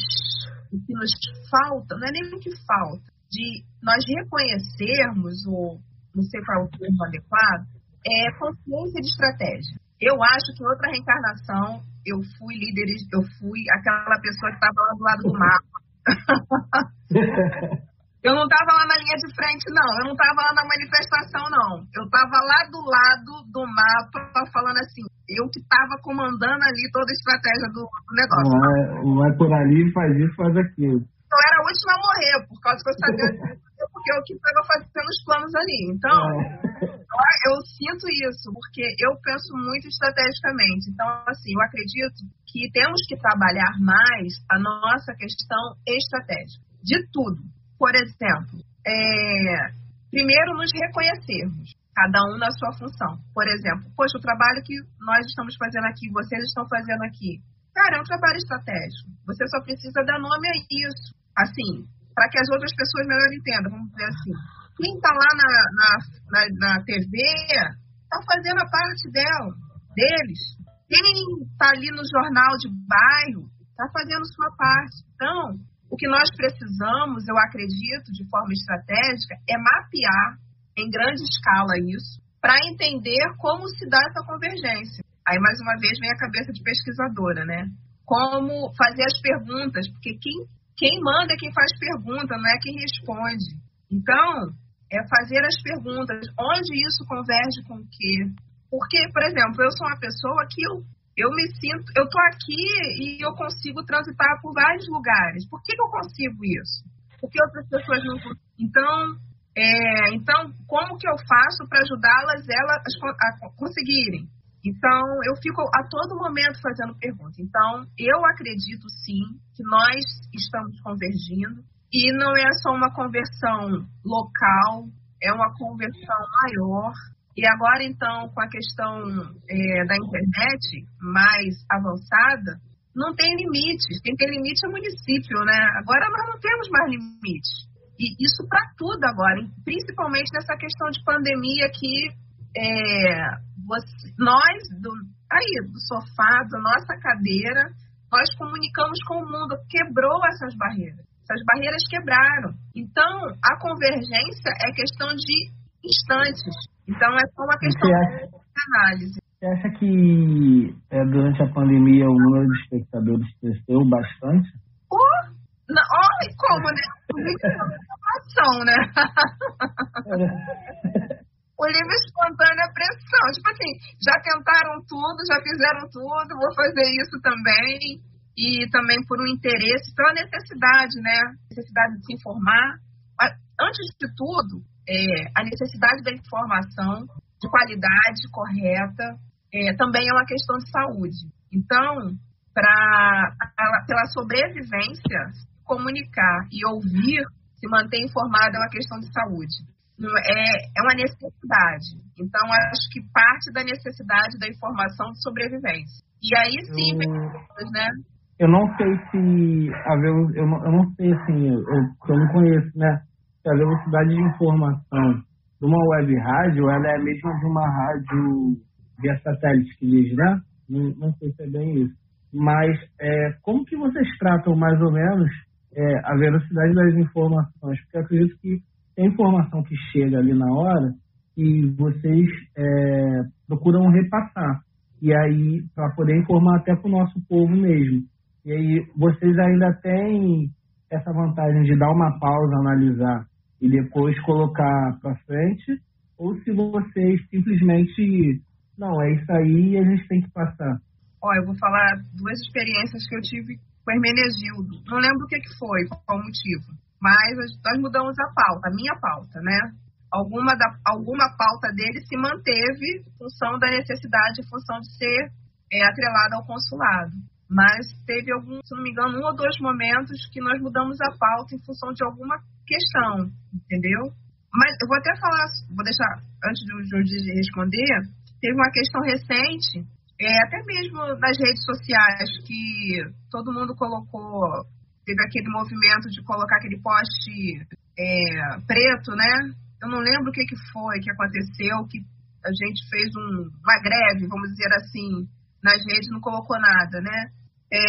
o que nos falta, não é nem o que falta, de nós reconhecermos, ou não sei qual é o termo adequado, é consciência de estratégia. Eu acho que outra reencarnação eu fui líder, eu fui aquela pessoa que estava lá do lado do mapa eu não estava lá na linha de frente, não. Eu não estava lá na manifestação, não. Eu estava lá do lado do mapa falando assim, eu que estava comandando ali toda a estratégia do, do negócio. Vai, vai por ali, faz isso, faz aquilo. Eu era a última a morrer, por causa que eu sabia porque eu que estava fazendo os planos ali. Então, é. eu, eu sinto isso, porque eu penso muito estrategicamente. Então, assim, eu acredito que temos que trabalhar mais a nossa questão estratégica, de tudo. Por exemplo, é, primeiro nos reconhecermos, cada um na sua função. Por exemplo, poxa, o trabalho que nós estamos fazendo aqui, vocês estão fazendo aqui, cara, é um trabalho estratégico. Você só precisa dar nome a isso. Assim, para que as outras pessoas melhor entendam, vamos dizer assim. Quem está lá na, na, na, na TV está fazendo a parte dela, deles. Quem está ali no jornal de bairro está fazendo sua parte. Então, o que nós precisamos, eu acredito, de forma estratégica, é mapear em grande escala isso, para entender como se dá essa convergência. Aí, mais uma vez, vem a cabeça de pesquisadora, né? Como fazer as perguntas, porque quem quem manda é quem faz pergunta, não é quem responde. Então, é fazer as perguntas. Onde isso converge com o quê? Porque, por exemplo, eu sou uma pessoa que eu, eu me sinto, eu estou aqui e eu consigo transitar por vários lugares. Por que, que eu consigo isso? Por que outras pessoas não conseguem? Então, é, então, como que eu faço para ajudá-las elas a conseguirem? Então, eu fico a todo momento fazendo perguntas. Então, eu acredito sim que nós estamos convergindo e não é só uma conversão local, é uma conversão maior. E agora, então, com a questão é, da internet mais avançada, não tem limites. Quem tem limite é município, né? Agora nós não temos mais limites. E isso para tudo agora, principalmente nessa questão de pandemia que é, você, nós, do, aí, do sofá, da nossa cadeira, nós comunicamos com o mundo, quebrou essas barreiras. Essas barreiras quebraram. Então, a convergência é questão de instantes. Então, é só uma questão de análise. Você acha que é, durante a pandemia o número de espectadores cresceu bastante? Oh, não, oh, como, né? Informação, né? O livre espontânea pressão. Tipo assim, já tentaram tudo, já fizeram tudo, vou fazer isso também. E também por um interesse, pela necessidade, né? Necessidade de se informar. Antes de tudo, é, a necessidade da informação de qualidade correta é, também é uma questão de saúde. Então, pra, pela sobrevivência, comunicar e ouvir, se manter informado é uma questão de saúde é, é uma necessidade. Então, acho que parte da necessidade da informação de sobrevivência. E aí sim, eu, né? Eu não sei se a eu não, eu não sei assim, eu, eu não conheço, né? Se a velocidade de informação de uma web rádio, ela é a mesma de uma rádio via satélite que diz, né? Não, não sei se é bem isso. Mas é, como que vocês tratam mais ou menos é, a velocidade das informações? Porque eu acredito que tem informação que chega ali na hora e vocês é, procuram repassar. E aí, para poder informar até para o nosso povo mesmo. E aí, vocês ainda têm essa vantagem de dar uma pausa, analisar e depois colocar para frente, ou se vocês simplesmente, não, é isso aí e a gente tem que passar. Olha, eu vou falar duas experiências que eu tive com Hermenegildo. Não lembro o que, que foi, qual o motivo mas nós mudamos a pauta, a minha pauta, né? Alguma, da, alguma pauta dele se manteve em função da necessidade, em função de ser é, atrelada ao consulado. Mas teve algum, se não me engano, um ou dois momentos que nós mudamos a pauta em função de alguma questão, entendeu? Mas eu vou até falar, vou deixar, antes do Jorge responder, teve uma questão recente, é, até mesmo nas redes sociais, que todo mundo colocou teve aquele movimento de colocar aquele poste é, preto, né? Eu não lembro o que, que foi que aconteceu, que a gente fez um, uma greve, vamos dizer assim, nas redes, não colocou nada, né? É,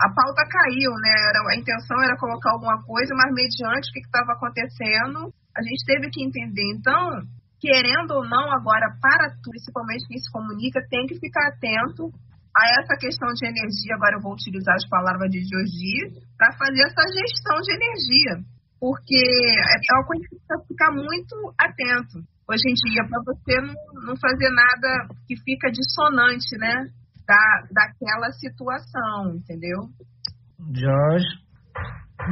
a pauta caiu, né? Era, a intenção era colocar alguma coisa, mas mediante o que estava acontecendo, a gente teve que entender. Então, querendo ou não, agora, para tudo, principalmente quem se comunica, tem que ficar atento a essa questão de energia, agora eu vou utilizar as palavras de Georgie, para fazer essa gestão de energia, porque é uma coisa que precisa ficar muito atento. Hoje em dia, para você não, não fazer nada que fica dissonante, né, da, daquela situação, entendeu? Jorge?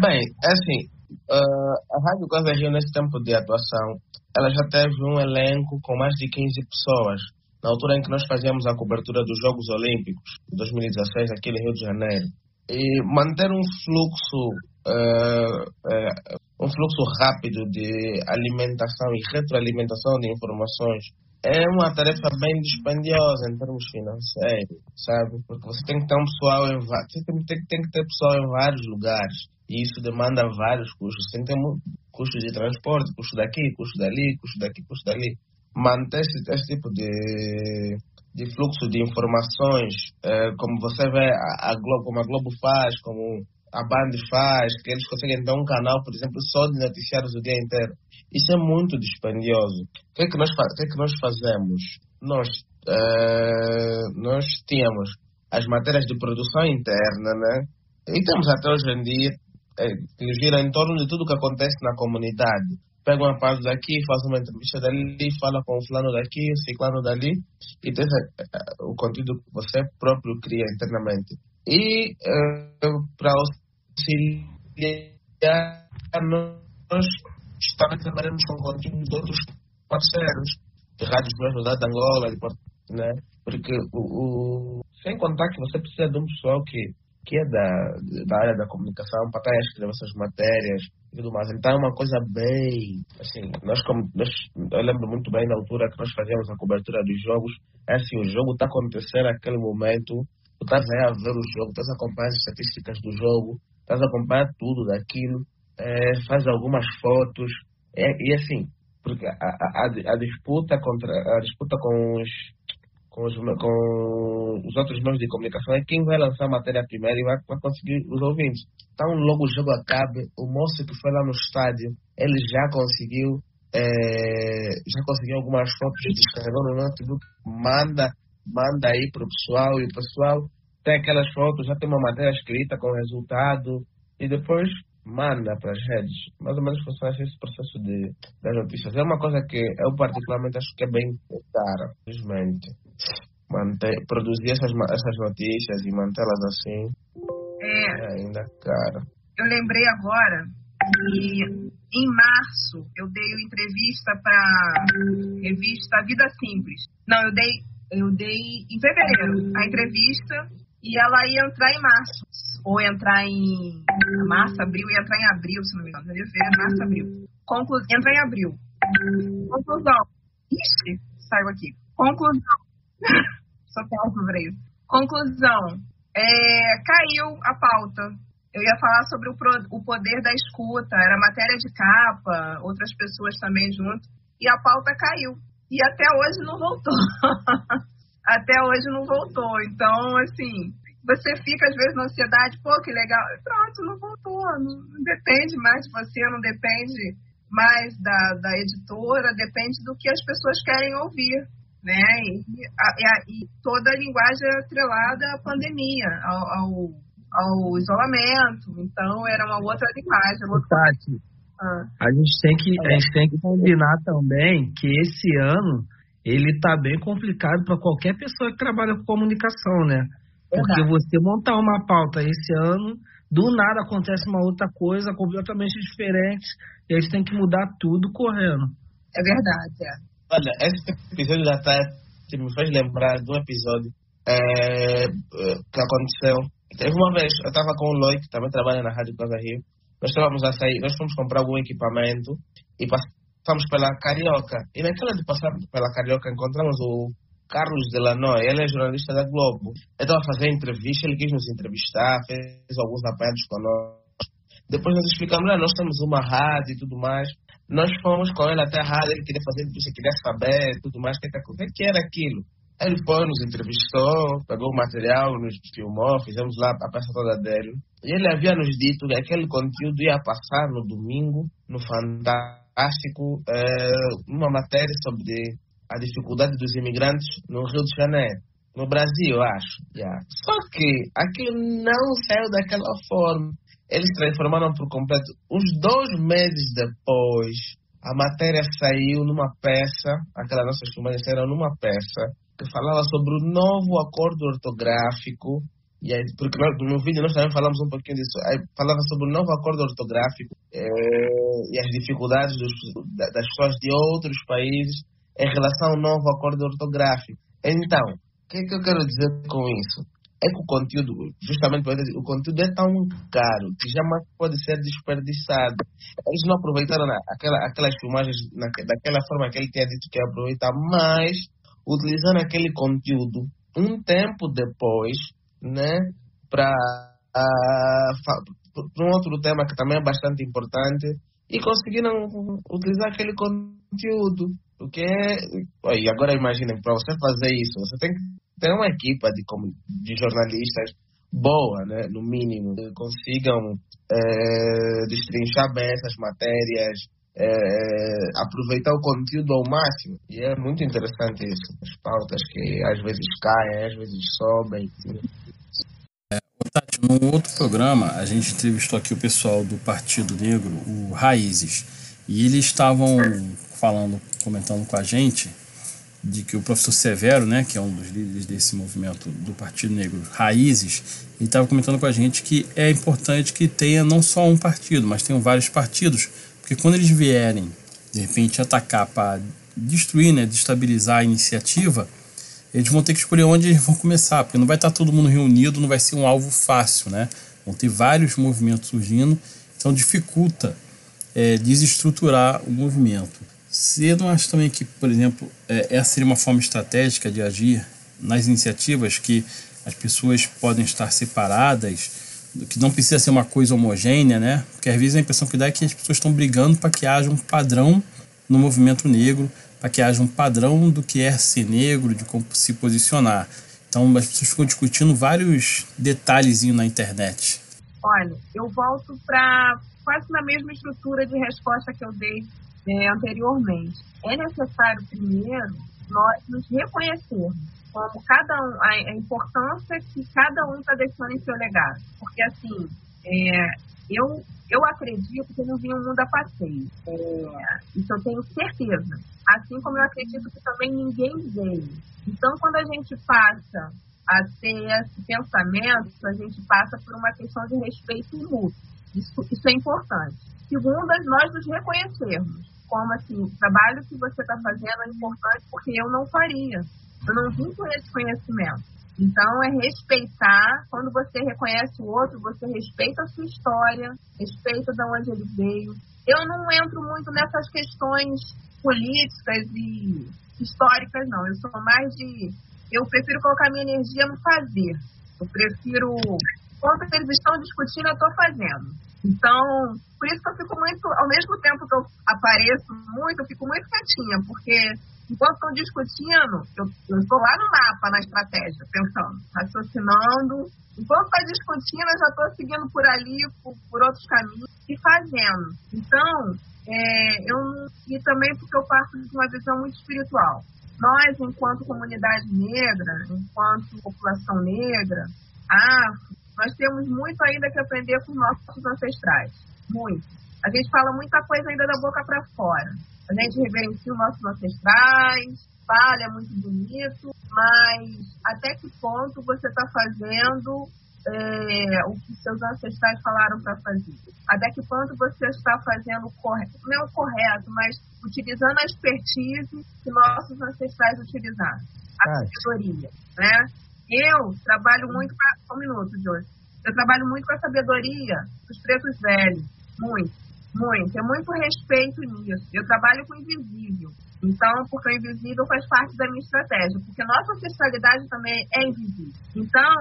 Bem, é assim, uh, a Rádio Convergiu nesse tempo de atuação, ela já teve um elenco com mais de 15 pessoas na altura em que nós fazíamos a cobertura dos Jogos Olímpicos de 2016 aqui no Rio de Janeiro. E manter um fluxo, uh, uh, um fluxo rápido de alimentação e retroalimentação de informações é uma tarefa bem dispendiosa em termos financeiros, sabe? Porque você tem que ter um pessoal em você tem, tem, tem que ter pessoal em vários lugares e isso demanda vários custos. Tem que ter custos de transporte, custo daqui, custo dali, custo daqui, custo dali manter esse, esse tipo de, de fluxo de informações, eh, como você vê a, a, Globo, como a Globo faz, como a Band faz, que eles conseguem ter um canal, por exemplo, só de noticiários o dia inteiro. Isso é muito dispendioso. O que é que nós, que é que nós fazemos? Nós, eh, nós tínhamos as matérias de produção interna, né? E temos até hoje em dia eh, que gira em torno de tudo que acontece na comunidade pega uma parte daqui, faz uma entrevista dali, fala com o fulano daqui, o ciclano dali, e tem o conteúdo que você próprio cria internamente. E uh, para auxiliar, nós também trabalhamos com conteúdos de outros parceiros, de rádios mesmo da Angola, de né? Porque o, o, sem contar que você precisa de um pessoal que que é da, da área da comunicação para estar a escrever essas matérias e tudo mais. Então é uma coisa bem, assim, nós como, nós, eu lembro muito bem na altura que nós fazíamos a cobertura dos jogos, é assim, o jogo está acontecendo naquele momento, tu estás a ver o jogo, estás a acompanhar as estatísticas do jogo, estás a acompanhar tudo daquilo, é, faz algumas fotos, é, e assim, porque a, a, a, disputa contra a disputa com os com os, com os outros meios de comunicação é quem vai lançar a matéria primeiro e vai, vai conseguir os ouvintes. Então, logo o jogo acabe, o moço que foi lá no estádio, ele já conseguiu é, já conseguiu algumas fotos, descarregou no notebook, manda, manda aí para o pessoal e o pessoal tem aquelas fotos, já tem uma matéria escrita com o resultado e depois manda para as redes. Mais ou menos funciona esse processo de, das notícias. É uma coisa que eu particularmente acho que é bem cara, infelizmente. Manter, produzir essas, essas notícias e mantê-las assim é, é ainda caro. Eu lembrei agora que em março eu dei entrevista para revista Vida Simples. Não, eu dei eu dei em fevereiro a entrevista e ela ia entrar em março ou entrar em março, abril, ia entrar em abril, se não me engano. Ser março, abril. Conclu... Entra em abril. Conclusão. Ixi, saiu aqui. Conclusão. Só pausa para isso. Conclusão. É, caiu a pauta. Eu ia falar sobre o, pro, o poder da escuta. Era matéria de capa, outras pessoas também junto. E a pauta caiu. E até hoje não voltou. até hoje não voltou. Então, assim, você fica às vezes na ansiedade, pô, que legal. Pronto, não voltou. Não, depende mais de você, não depende mais da, da editora, depende do que as pessoas querem ouvir. Né? E, a, e, toda a linguagem é atrelada à pandemia, ao, ao, ao, isolamento. Então era uma outra linguagem. Outra... Tati, ah. a, gente tem que, a gente tem que combinar também que esse ano ele está bem complicado para qualquer pessoa que trabalha com comunicação, né? Porque você montar uma pauta esse ano, do nada acontece uma outra coisa completamente diferente, e a gente tem que mudar tudo correndo. É verdade, é. Olha, esse episódio da Tati me faz lembrar de um episódio é, que aconteceu. Teve uma vez, eu estava com o Lloyd, que também trabalha na Rádio Casa Rio. Nós estávamos a sair, nós fomos comprar algum equipamento e passamos pela Carioca. E naquela de passar pela Carioca encontramos o Carlos Delanoy, ele é jornalista da Globo. Ele estava fazer entrevista, ele quis nos entrevistar, fez alguns apelos conosco. Depois nós explicamos, ah, nós temos uma rádio e tudo mais. Nós fomos com ele até a rádio, ele queria fazer entrevista, queria saber tudo mais, que, que era aquilo. Ele foi, nos entrevistou, pegou o material, nos filmou, fizemos lá a peça toda dele. E ele havia nos dito que aquele conteúdo ia passar no domingo, no Fantástico, é, uma matéria sobre a dificuldade dos imigrantes no Rio de Janeiro, no Brasil, acho. Yeah. Só que aquilo não saiu daquela forma. Eles transformaram por completo. Uns dois meses depois, a matéria saiu numa peça, aquela nossa filmagem saiu numa peça, que falava sobre o novo acordo ortográfico e aí, porque nós, no vídeo nós também falamos um pouquinho disso. Aí falava sobre o novo acordo ortográfico é, e as dificuldades dos, das pessoas de outros países em relação ao novo acordo ortográfico. Então, o que, é que eu quero dizer com isso? É que o conteúdo, justamente o conteúdo é tão caro que jamais pode ser desperdiçado. Eles não aproveitaram aquela, aquelas filmagens na, daquela forma que ele tinha dito que ia aproveitar, mas utilizando aquele conteúdo um tempo depois, né, para uh, um outro tema que também é bastante importante, e conseguiram utilizar aquele conteúdo. Porque, e agora imaginem, para você fazer isso, você tem que ter uma equipa de, de jornalistas boa, né, no mínimo, que consigam é, destrinchar bem essas matérias, é, aproveitar o conteúdo ao máximo. E é muito interessante isso. As pautas que às vezes caem, às vezes sobem. É, num outro programa, a gente entrevistou aqui o pessoal do Partido Negro, o Raízes, e eles estavam falando, comentando com a gente de que o professor Severo, né, que é um dos líderes desse movimento do Partido Negro Raízes, ele estava comentando com a gente que é importante que tenha não só um partido, mas tenham vários partidos, porque quando eles vierem, de repente, atacar para destruir, né, destabilizar a iniciativa, eles vão ter que escolher onde eles vão começar, porque não vai estar todo mundo reunido, não vai ser um alvo fácil, né? Vão ter vários movimentos surgindo, então dificulta é, desestruturar o movimento. Você não acha também que, por exemplo, é, essa seria uma forma estratégica de agir nas iniciativas que as pessoas podem estar separadas, que não precisa ser uma coisa homogênea, né? Porque às vezes a impressão que dá é que as pessoas estão brigando para que haja um padrão no movimento negro, para que haja um padrão do que é ser negro, de como se posicionar. Então as pessoas ficam discutindo vários detalhezinhos na internet. Olha, eu volto para quase na mesma estrutura de resposta que eu dei é, anteriormente. É necessário primeiro nós nos reconhecermos como cada um, a, importância que cada um está deixando em seu legado. Porque, assim, é, eu, eu acredito que não vi um mundo a passeio. É, isso eu tenho certeza. Assim como eu acredito que também ninguém veio. Então, quando a gente passa a ter esse pensamento, a gente passa por uma questão de respeito mútuo. Isso, isso é importante. Segundo, nós nos reconhecermos. Como assim, o trabalho que você está fazendo é importante porque eu não faria. Eu não vim com esse conhecimento. Então, é respeitar. Quando você reconhece o outro, você respeita a sua história, respeita de onde ele veio. Eu não entro muito nessas questões políticas e históricas, não. Eu sou mais de. Eu prefiro colocar minha energia no fazer. Eu prefiro. Enquanto eles estão discutindo, eu estou fazendo. Então, por isso que eu fico muito. Ao mesmo tempo que eu apareço muito, eu fico muito quietinha, porque enquanto estão discutindo, eu, estou lá no mapa, na estratégia, pensando, raciocinando. Enquanto está discutindo, eu já estou seguindo por ali, por, por, outros caminhos e fazendo. Então, é, eu, e também porque eu parto de uma visão muito espiritual. Nós, enquanto comunidade negra, enquanto população negra, afro, nós temos muito ainda que aprender com nossos ancestrais. Muito. A gente fala muita coisa ainda da boca para fora. A gente reverencia os nossos ancestrais, fala, é muito bonito, mas até que ponto você está fazendo é, o que seus ancestrais falaram para fazer? Até que ponto você está fazendo o correto? Não é o correto, mas utilizando a expertise que nossos ancestrais utilizaram. A sabedoria, né? Eu trabalho muito com... Um minuto, Jorge. Eu trabalho muito com a sabedoria dos pretos velhos. Muito. Muito, é muito respeito nisso. Eu trabalho com o invisível. Então, porque o invisível faz parte da minha estratégia, porque nossa ancestralidade também é invisível. Então,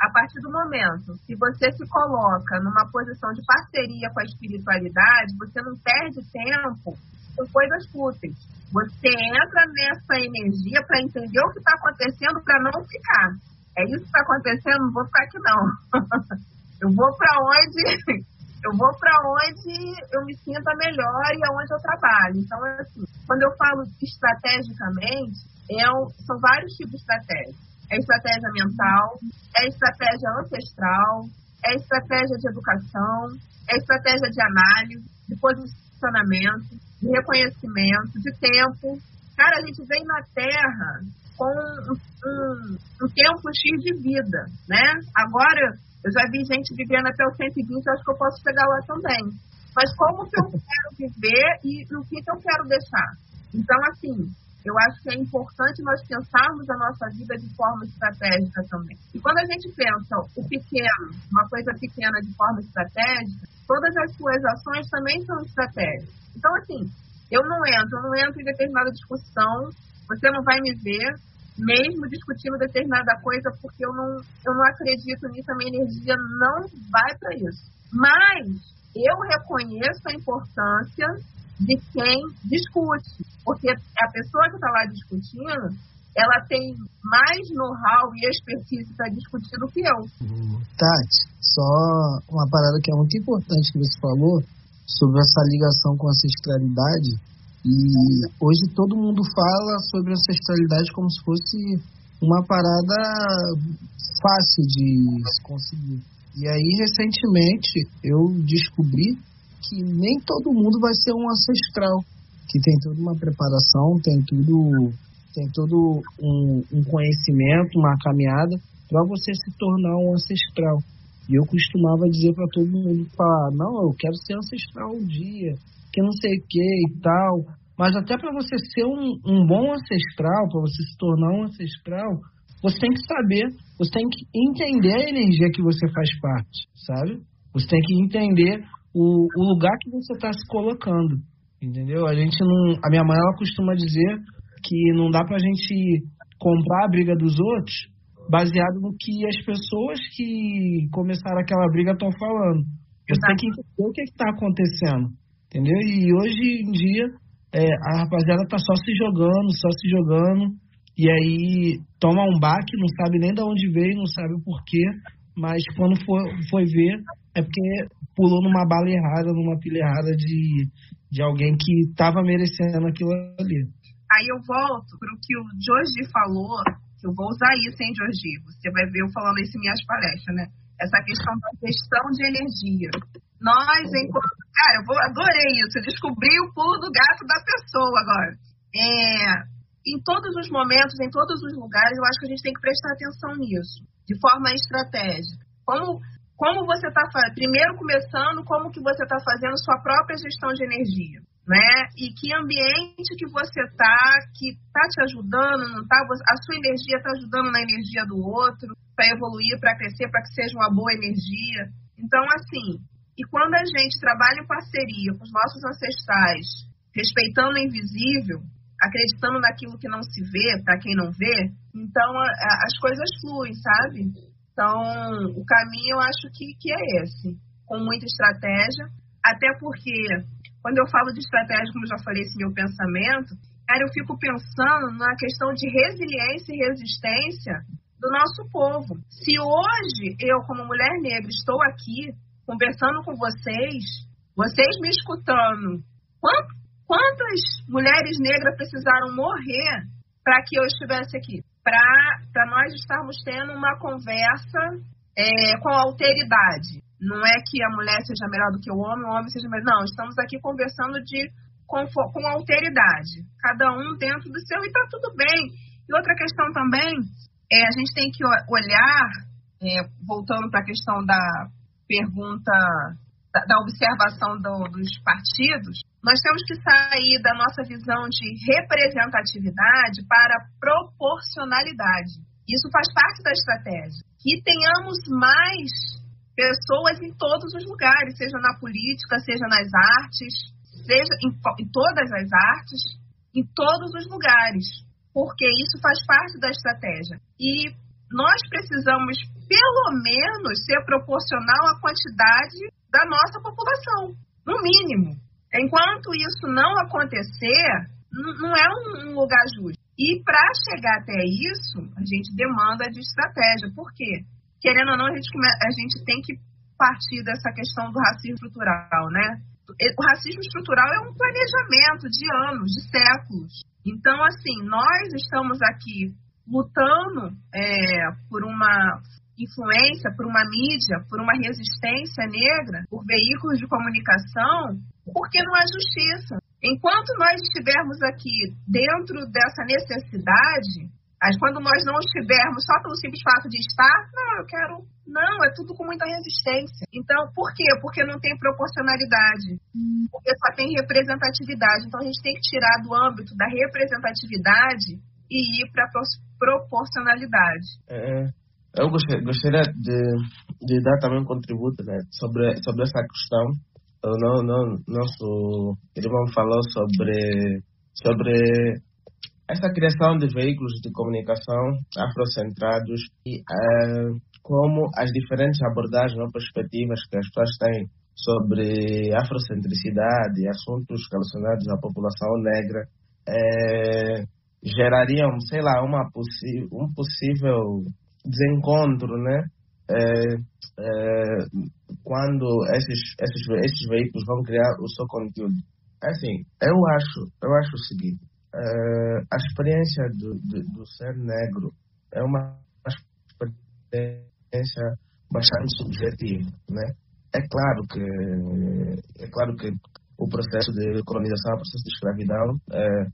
a partir do momento que você se coloca numa posição de parceria com a espiritualidade, você não perde tempo com coisas fúteis. Você entra nessa energia para entender o que está acontecendo para não ficar. É isso que está acontecendo, não vou ficar aqui não. eu vou para onde eu vou para onde eu me sinta melhor e aonde eu trabalho. Então, assim, quando eu falo estrategicamente, é são vários tipos de estratégia. É estratégia mental, é estratégia ancestral, é estratégia de educação, é estratégia de análise, de posicionamento, de reconhecimento, de tempo. Cara, a gente vem na Terra com um, um, um tempo X de vida, né? Agora, eu já vi gente vivendo até os 120, eu acho que eu posso chegar lá também. Mas como que eu quero viver e no que, que eu quero deixar? Então, assim, eu acho que é importante nós pensarmos a nossa vida de forma estratégica também. E quando a gente pensa o pequeno, uma coisa pequena de forma estratégica, todas as suas ações também são estratégicas. Então, assim, eu não entro, eu não entro em determinada discussão, você não vai me ver mesmo discutindo determinada coisa, porque eu não, eu não acredito nisso, a minha energia não vai para isso. Mas eu reconheço a importância de quem discute, porque a pessoa que está lá discutindo, ela tem mais know-how e expertise para discutir do que eu. Tati, só uma parada que é muito importante que você falou sobre essa ligação com a ancestralidade e hoje todo mundo fala sobre ancestralidade como se fosse uma parada fácil de se conseguir. E aí, recentemente, eu descobri que nem todo mundo vai ser um ancestral, que tem toda uma preparação, tem tudo, tem todo um, um conhecimento, uma caminhada para você se tornar um ancestral. E eu costumava dizer para todo mundo falar, não, eu quero ser ancestral um dia, que não sei o que e tal. Mas até para você ser um, um bom ancestral, para você se tornar um ancestral, você tem que saber, você tem que entender a energia que você faz parte, sabe? Você tem que entender o, o lugar que você está se colocando, entendeu? A gente não, a minha mãe ela costuma dizer que não dá para a gente comprar a briga dos outros baseado no que as pessoas que começaram aquela briga estão falando. Você tem que entender o que está acontecendo, entendeu? E hoje em dia é, a rapaziada tá só se jogando, só se jogando, e aí toma um baque, não sabe nem de onde veio, não sabe o porquê, mas quando for, foi ver, é porque pulou numa bala errada, numa pilha errada de, de alguém que estava merecendo aquilo ali. Aí eu volto para o que o Jorge falou, que eu vou usar isso, hein, Jorge? Você vai ver eu falando isso em minhas palestras, né? Essa questão da gestão de energia. Nós, enquanto. Cara, eu adorei isso. Descobri o pulo do gato da pessoa agora. É, em todos os momentos, em todos os lugares, eu acho que a gente tem que prestar atenção nisso, de forma estratégica. Como, como você está primeiro começando, como que você está fazendo sua própria gestão de energia, né? E que ambiente que você está, que está te ajudando, não tá? A sua energia está ajudando na energia do outro para evoluir, para crescer, para que seja uma boa energia. Então, assim, e quando a gente trabalha em parceria com os nossos ancestrais, respeitando o invisível, acreditando naquilo que não se vê, para quem não vê, então a, a, as coisas fluem, sabe? Então, o caminho eu acho que, que é esse, com muita estratégia, até porque, quando eu falo de estratégia, como já falei, esse meu pensamento, cara, eu fico pensando na questão de resiliência e resistência do nosso povo. Se hoje eu, como mulher negra, estou aqui conversando com vocês, vocês me escutando, quantas mulheres negras precisaram morrer para que eu estivesse aqui? Para nós estarmos tendo uma conversa é, com alteridade. Não é que a mulher seja melhor do que o homem, o homem seja melhor. Não, estamos aqui conversando de com, com alteridade. Cada um dentro do seu e está tudo bem. E outra questão também, é, a gente tem que olhar, é, voltando para a questão da pergunta da, da observação do, dos partidos, nós temos que sair da nossa visão de representatividade para proporcionalidade. Isso faz parte da estratégia. Que tenhamos mais pessoas em todos os lugares, seja na política, seja nas artes, seja em, em todas as artes, em todos os lugares, porque isso faz parte da estratégia. E nós precisamos pelo menos ser proporcional à quantidade da nossa população, no mínimo. Enquanto isso não acontecer, não é um lugar justo. E para chegar até isso, a gente demanda de estratégia. Por quê? Querendo ou não, a gente, a gente tem que partir dessa questão do racismo estrutural, né? O racismo estrutural é um planejamento de anos, de séculos. Então, assim, nós estamos aqui lutando é, por uma influência, por uma mídia, por uma resistência negra, por veículos de comunicação, porque não há justiça. Enquanto nós estivermos aqui dentro dessa necessidade, mas quando nós não estivermos só pelo simples fato de estar, não, eu quero. Não, é tudo com muita resistência. Então, por quê? Porque não tem proporcionalidade. Porque só tem representatividade. Então, a gente tem que tirar do âmbito da representatividade e ir para a proporcionalidade. É, eu gostaria de, de dar também um contributo né, sobre, sobre essa questão. O não, nosso irmão falou sobre, sobre essa criação de veículos de comunicação afrocentrados e é, como as diferentes abordagens ou perspectivas que as pessoas têm sobre afrocentricidade e assuntos relacionados à população negra é, gerariam, sei lá, uma um possível desencontro, né? É, é, quando esses, esses, esses veículos vão criar o seu conteúdo. Assim, eu acho, eu acho o seguinte, é, a experiência do, do, do, ser negro é uma experiência bastante subjetiva, né? É claro que é claro que o processo de colonização, o processo de escravidão é,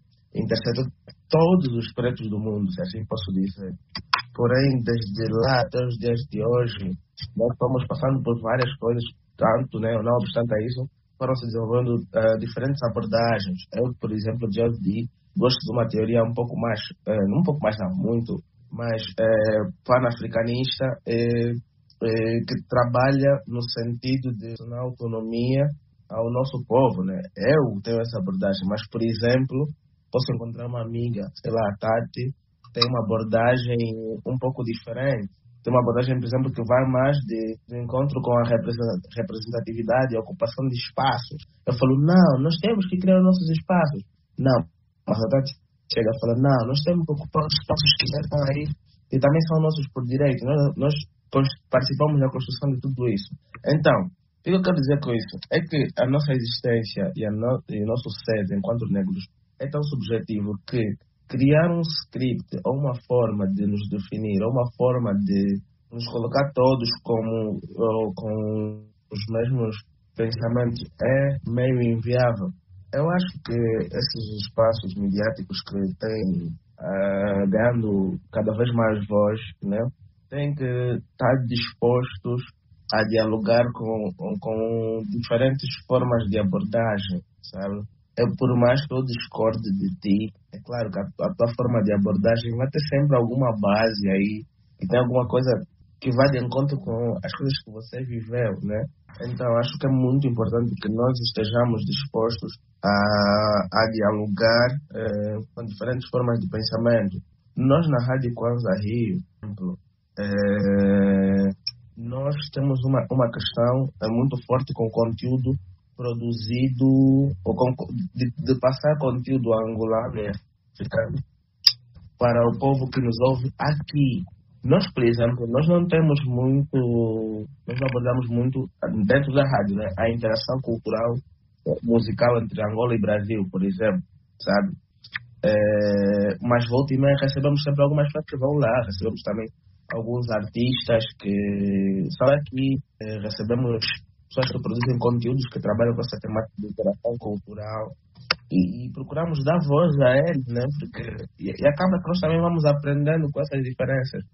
todos os pretos do mundo, se assim posso dizer. Porém, desde lá até os dias de hoje, nós estamos passando por várias coisas, tanto, né, não obstante isso, foram se desenvolvendo uh, diferentes abordagens. Eu, por exemplo, já di, gosto de uma teoria um pouco mais, uh, um pouco mais não, muito, mais uh, pan-africanista, que trabalha no sentido de dar autonomia ao nosso povo, né? Eu tenho essa abordagem, mas, por exemplo, posso encontrar uma amiga, sei lá, a Tati, tem uma abordagem um pouco diferente tem uma abordagem, por exemplo, que vai mais de, de encontro com a representatividade e ocupação de espaços. Eu falo, não, nós temos que criar nossos espaços. Não, mas a Tati chega e fala, não, nós temos que ocupar os espaços que já estão aí e também são nossos por direito. Nós, nós participamos na construção de tudo isso. Então, o que eu quero dizer com isso? É que a nossa existência e, no, e o nosso ser enquanto negros é tão subjetivo que criar um script ou uma forma de nos definir, ou uma forma de nos colocar todos como com os mesmos pensamentos é meio inviável. Eu acho que esses espaços mediáticos que têm uh, ganhando cada vez mais voz, né, têm que estar dispostos a dialogar com, com diferentes formas de abordagem, sabe? Eu, por mais que eu discorde de ti, é claro que a, a, tua forma de abordagem vai ter sempre alguma base aí, e tem alguma coisa que vai de encontro com as coisas que você viveu, né? Então, acho que é muito importante que nós estejamos dispostos a, a dialogar eh, com diferentes formas de pensamento. Nós, na Rádio Kwanza Rio, por exemplo, eh, nós temos uma, uma questão é muito forte com o conteúdo produzido, ou de, de passar conteúdo angolano africano para o povo que nos ouve aqui. Nós, por exemplo, nós não temos muito, nós não abordamos muito dentro da rádio, né? A interação cultural eh, musical entre Angola e Brasil, por exemplo, sabe? É, mas volta e meia recebemos sempre algumas pessoas que vão lá, recebemos também alguns artistas que são aqui, é, recebemos pessoas que produzem conteúdos que trabalham com essa temática de interação cultural e, e procuramos dar voz a eles, né? Porque e, e, acaba que nós também vamos aprendendo com essas diferenças.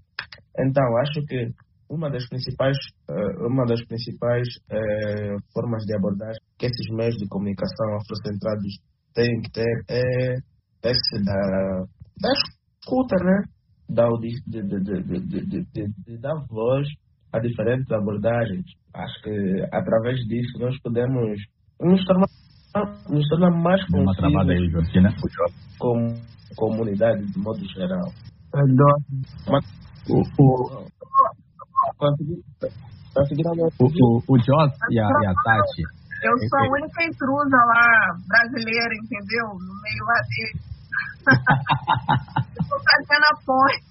Então, acho que uma das principais uh, uma das principais uh, formas de abordagem que esses meios de comunicação afrocentrados têm que ter é esse da, da escuta, né? Da, de, de, de, de, de dar voz a diferentes abordagens. Acho que através disso nós podemos nos tornar, nos tornar mais concisos né? como comunidade de modo geral. Mas, o, o, o, o, o Joss e a, e a Tati. Eu sou a única intrusa lá, brasileira, entendeu? No meio lá dele. Estou fazendo a ponte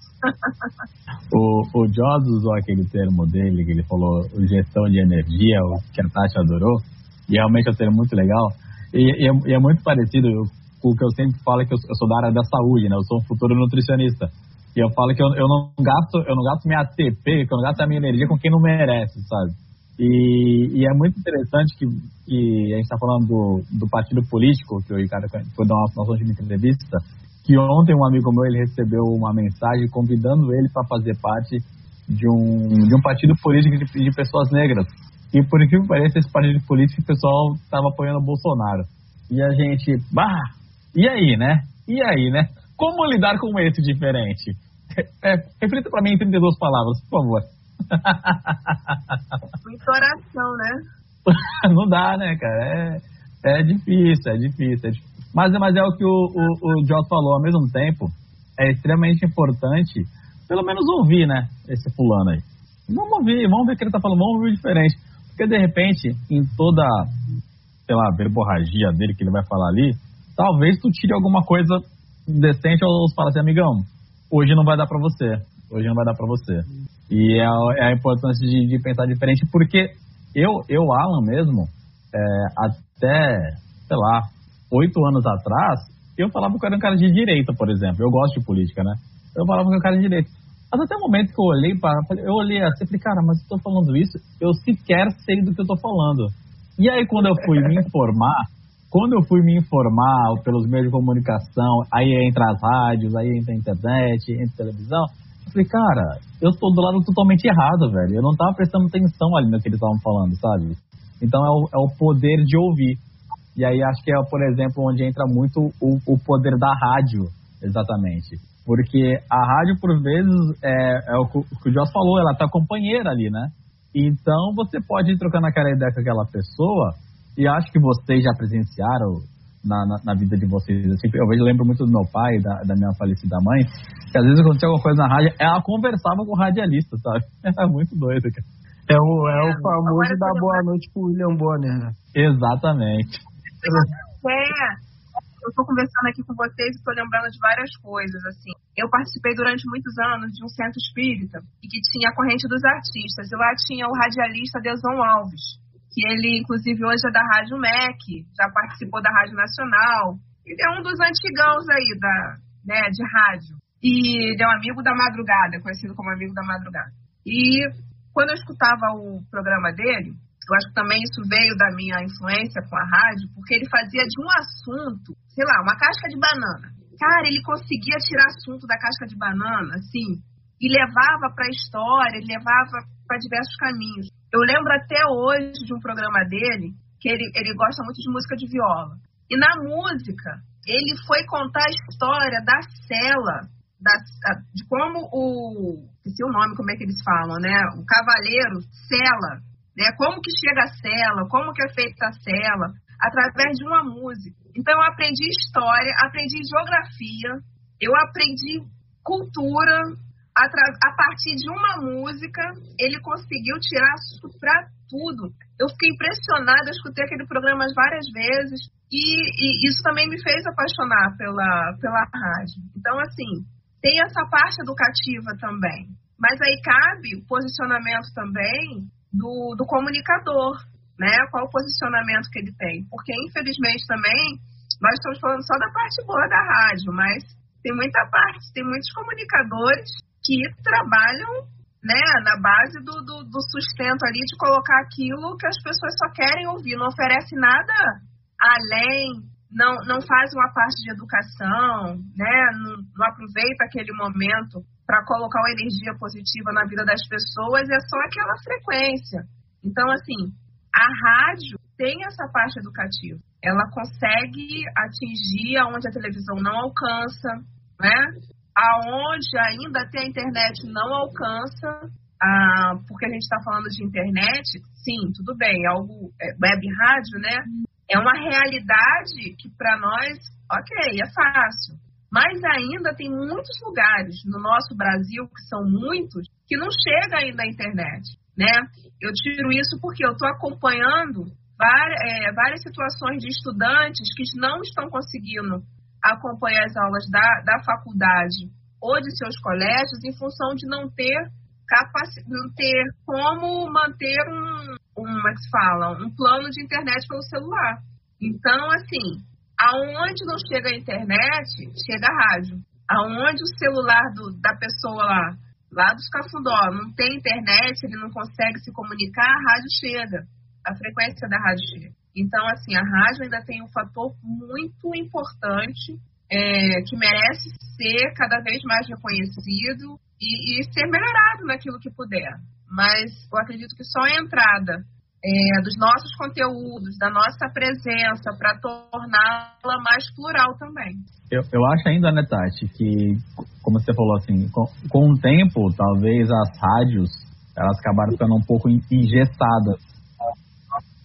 o, o usou aquele termo dele, que ele falou gestão de energia, que a Tati adorou, e realmente é um termo muito legal. E, e, é, e é, muito parecido com o que eu sempre falo, que eu, eu, sou da área da saúde, né? Eu sou um futuro nutricionista. E eu falo que eu, eu, não gasto eu não gasto minha ATP, que eu não gasto a minha energia com quem não merece, sabe? E, e é muito interessante que, que a gente está falando do, do partido político, que o Ricardo foi dar uma nossa última entrevista, que ontem um amigo meu ele recebeu uma mensagem convidando ele para fazer parte de um, de um partido político de, de pessoas negras. E por incrível que pareça, esse partido político o pessoal estava apoiando o Bolsonaro. E a gente, bah, e aí, né? E aí, né? Como lidar com esse diferente? É, reflita para mim em 32 palavras, por favor. Muita oração, né? Não dá, né, cara? É, é difícil, é difícil, é difícil. Mas, mas é o que o, o, o Joss falou, ao mesmo tempo, é extremamente importante, pelo menos ouvir, né, esse fulano aí. Vamos ouvir, vamos ver o que ele tá falando, vamos ouvir diferente. Porque, de repente, em toda, sei lá, verborragia dele que ele vai falar ali, talvez tu tire alguma coisa decente ou fala assim, amigão, hoje não vai dar para você, hoje não vai dar para você. E é, é, a importância de, de, pensar diferente, porque eu, eu Alan mesmo, é, até, sei lá, oito anos atrás, eu falava que eu era um cara de direita, por exemplo. Eu gosto de política, né? Eu falava que eu era um cara de direita. Mas até o momento que eu olhei para. Eu olhei assim falei, cara, mas eu tô falando isso, eu sequer sei do que eu tô falando. E aí, quando eu fui me informar, quando eu fui me informar pelos meios de comunicação, aí entra as rádios, aí entra a internet, entra a televisão, eu falei, cara, eu tô do lado totalmente errado, velho. Eu não tava prestando atenção ali no que eles estavam falando, sabe? Então é o, é o poder de ouvir. E aí acho que é, por exemplo, onde entra muito o, o poder da rádio, exatamente. Porque a rádio, por vezes, é, é o, que o Joss falou, ela tá companheira ali, né? Então você pode ir trocando aquela ideia com aquela pessoa, e acho que vocês já presenciaram na, na, na vida de vocês. Assim, eu lembro muito do meu pai, da, da minha falecida mãe, que às vezes acontecia alguma coisa na rádio, ela conversava com o radialista, sabe? Era muito doido, cara. É o, é o famoso da boa noite pro William Bonner, né? Exatamente. É, eu estou conversando aqui com vocês e estou lembrando de várias coisas, assim. Eu participei durante muitos anos de um centro espírita e que tinha a corrente dos artistas. E lá tinha o radialista Deson Alves, que ele, inclusive, hoje é da Rádio MEC, já participou da Rádio Nacional. Ele é um dos antigãos aí da, né, de rádio. E ele é um amigo da madrugada, conhecido como amigo da madrugada. E quando eu escutava o programa dele, eu acho que também isso veio da minha influência com a rádio, porque ele fazia de um assunto, sei lá, uma casca de banana. Cara, ele conseguia tirar assunto da casca de banana, assim, e levava para a história, levava para diversos caminhos. Eu lembro até hoje de um programa dele, que ele, ele gosta muito de música de viola. E na música, ele foi contar a história da cela, da, de como o. Esqueci o nome, como é que eles falam, né? O cavaleiro cela né? Como que chega a cela, como que é feita a cela, através de uma música. Então eu aprendi história, aprendi geografia, eu aprendi cultura a partir de uma música, ele conseguiu tirar isso para tudo. Eu fiquei impressionada, escutei aquele programa várias vezes e, e, isso também me fez apaixonar pela, pela rádio. Então, assim, tem essa parte educativa também. Mas aí cabe o posicionamento também do, do comunicador, né? Qual o posicionamento que ele tem. Porque, infelizmente, também, nós estamos falando só da parte boa da rádio, mas tem muita parte, tem muitos comunicadores que trabalham né, na base do, do, do, sustento ali de colocar aquilo que as pessoas só querem ouvir, não oferece nada além, não, não faz uma parte de educação, né, não, não aproveita aquele momento para colocar uma energia positiva na vida das pessoas é só aquela frequência. Então, assim, a rádio tem essa parte educativa. Ela consegue atingir aonde a televisão não alcança, né? Aonde ainda tem a internet não alcança, ah, porque a gente está falando de internet, sim, tudo bem, é algo é, web rádio, né? É uma realidade que para nós, ok, é fácil. Mas ainda tem muitos lugares no nosso Brasil, que são muitos, que não chega ainda à internet, né? Eu tiro isso porque eu estou acompanhando várias, é, várias situações de estudantes que não estão conseguindo acompanhar as aulas da, da faculdade ou de seus colégios em função de não ter não ter como manter um, um, como é que se fala, um plano de internet pelo celular. Então, assim, aonde não chega a internet, chega a rádio. Aonde o celular do, da pessoa lá, lá dos Cafundó, não tem internet, ele não consegue se comunicar, a rádio chega. A frequência da rádio chega. Então, assim, a rádio ainda tem um fator muito importante é, que merece ser cada vez mais reconhecido e, e ser melhorado naquilo que puder. Mas eu acredito que só a entrada é, dos nossos conteúdos, da nossa presença, para torná-la mais plural também. Eu, eu acho ainda, né, Tati, que, como você falou assim, com, com o tempo, talvez as rádios elas acabaram ficando um pouco engessadas.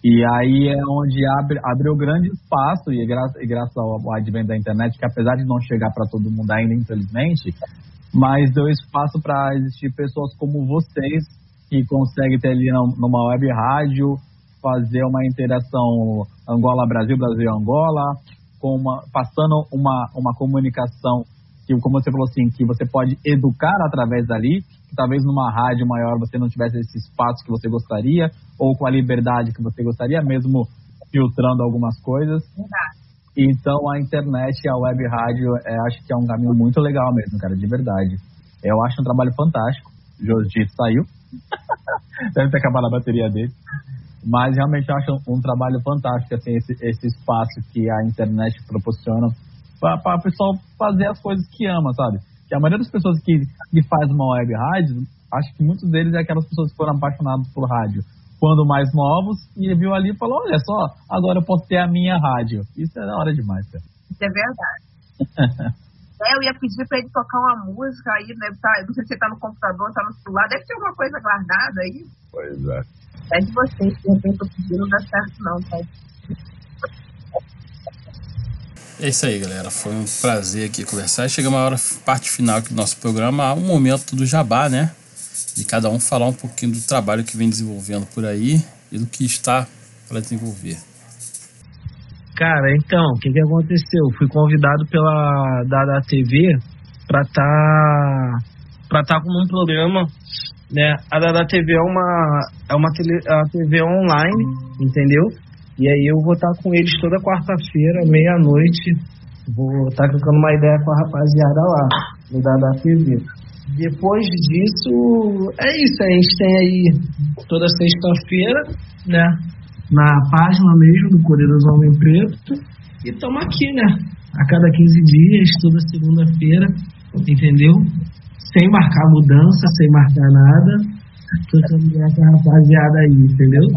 E aí é onde abre, abriu grande espaço, e, e graças ao advento da internet, que apesar de não chegar para todo mundo ainda, infelizmente, mas deu espaço para existir pessoas como vocês que consegue ter ali numa web rádio, fazer uma interação Angola-Brasil, Brasil-Angola, passando uma, uma comunicação que, como você falou assim, que você pode educar através dali, que talvez numa rádio maior você não tivesse esse espaço que você gostaria, ou com a liberdade que você gostaria, mesmo filtrando algumas coisas. Então a internet e a web rádio, é, acho que é um caminho muito legal mesmo, cara, de verdade. Eu acho um trabalho fantástico. Jordi saiu. Deve ter acabado a bateria dele. Mas realmente eu acho um, trabalho fantástico, assim, esse, esse espaço que a internet proporciona para o pessoal fazer as coisas que ama, sabe? Que a maioria das pessoas que, que faz uma web rádio, acho que muitos deles é aquelas pessoas que foram apaixonadas por rádio. quando mais novos, e viu ali e falou, olha só, agora eu posso ter a minha rádio. Isso é da hora demais, cara. Isso é verdade. é, eu ia pedir pra ele tocar uma música aí, deve tá, não sei se ele tá no computador, tá no celular, deve ter alguma coisa guardada aí. Pois é. É de vocês, de repente eu pedi, não dá certo não, tá? É isso aí, galera. Foi um prazer aqui conversar. Chegamos a hora, parte final aqui do nosso programa, um momento do jabá, né? De cada um falar um pouquinho do trabalho que vem desenvolvendo por aí e do que está para desenvolver. Cara, então, o que, que aconteceu? Fui convidado pela Dada TV para estar tá, para tá com um programa, né? A Dada TV é uma é uma tele, TV online, entendeu? E aí eu vou estar com eles toda quarta-feira, meia-noite. Vou estar trocando uma ideia com a rapaziada lá, no da TV. Depois disso, é isso. A gente tem aí toda sexta-feira, né? Na página mesmo do Poderoso Homem Preto. E estamos aqui, né? A cada 15 dias, toda segunda-feira, entendeu? Sem marcar mudança, sem marcar nada. Trocando ideia com a rapaziada aí, entendeu?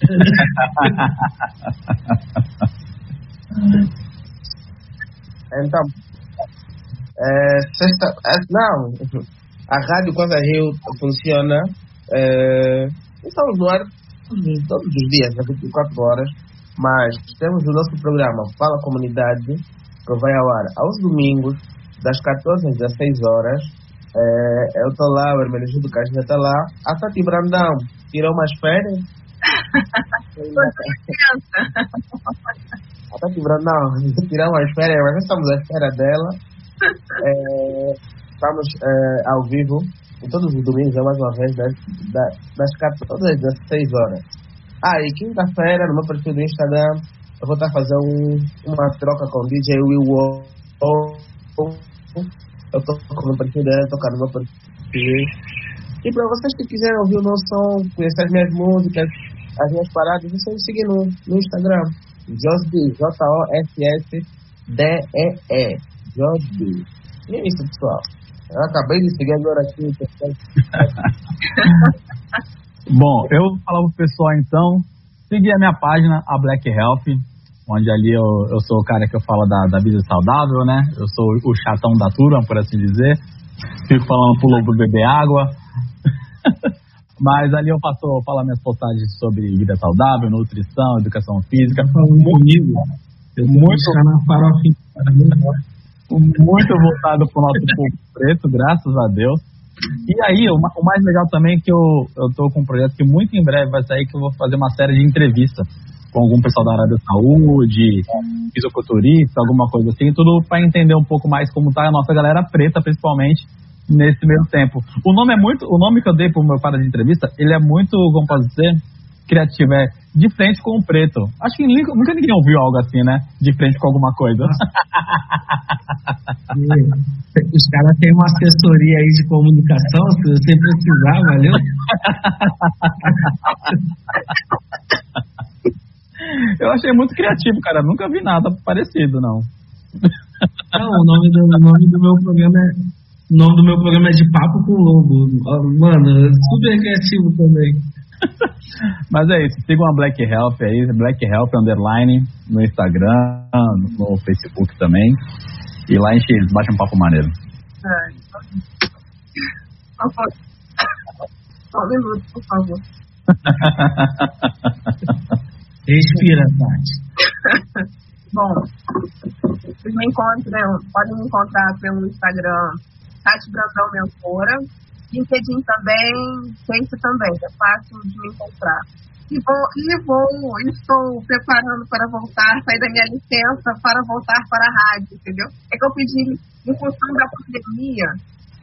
então, é, sexta, é, não, a Rádio Costa Rio funciona, é, estamos no ar todos os dias, 24 horas, mas temos o nosso programa Fala Comunidade, que vai ao ar aos domingos, das 14 às 16 horas. É, eu estou lá, o Hermenegildo Cajinha está lá. A Tati Brandão tirou umas férias, ela tá quebrando, não, tirar umas férias, mas estamos à espera dela. É, estamos é, ao vivo, todos os domingos, mais uma vez, das, das 14 às 16 horas. Ah, e quinta-feira, no meu perfil do Instagram, eu vou estar fazendo um, uma troca com o DJ Will Eu tô com o perfil dela, tocar no meu perfil. E para vocês que quiserem ouvir o meu som, conhecer as minhas músicas, as minhas paradas, vocês me seguem no, no Instagram. Josby, J-O-S-S-D-E-E. Josby. E é isso, pessoal. Eu acabei de seguir agora aqui. Bom, eu vou falar pro pessoal então. Seguir a minha página, a Black Health, onde ali eu, eu sou o cara que eu falo da, da vida saudável, né? Eu sou o chatão da turma, por assim dizer. Fico falando pro lobo beber água. Mas ali eu faço, falo minhas postagens sobre vida saudável, nutrição, educação física. Muito, muito na muito voltado para o nosso povo preto, graças a Deus. E aí, o, o, mais legal também é que eu, eu tô com um projeto que muito em breve vai sair, que eu vou fazer uma série de entrevistas com algum pessoal da área da saúde, fisiculturista, alguma coisa assim, tudo para entender um pouco mais como tá a nossa galera preta, principalmente, nesse meio tempo. O nome é muito, o nome que eu dei pro meu para de entrevista, ele é muito, como posso dizer, criativo, é de frente com o preto. Acho que nunca, nunca ninguém ouviu algo assim, né? De frente com alguma coisa. Os caras têm uma assessoria aí de comunicação, se você precisar, valeu? Eu achei muito criativo, cara. Nunca vi nada parecido, não. Não, o nome do, o nome do meu programa é o nome do meu programa é De Papo com Lobo. Mano, super criativo também. Mas é isso, sigam a Black Health aí, Black Health Underline no Instagram, no Facebook também. E lá a gente bate um papo maneiro. É. Só um minuto, por favor. Respira, Tati. Bom, vocês me encontram, podem me encontrar pelo Instagram Tati Brandão Mentora. LinkedIn também, Face também, é fácil de me encontrar. E vou, e vou, estou preparando para voltar, sair da minha licença para voltar para a rádio, entendeu? É que eu pedi, em função da pandemia,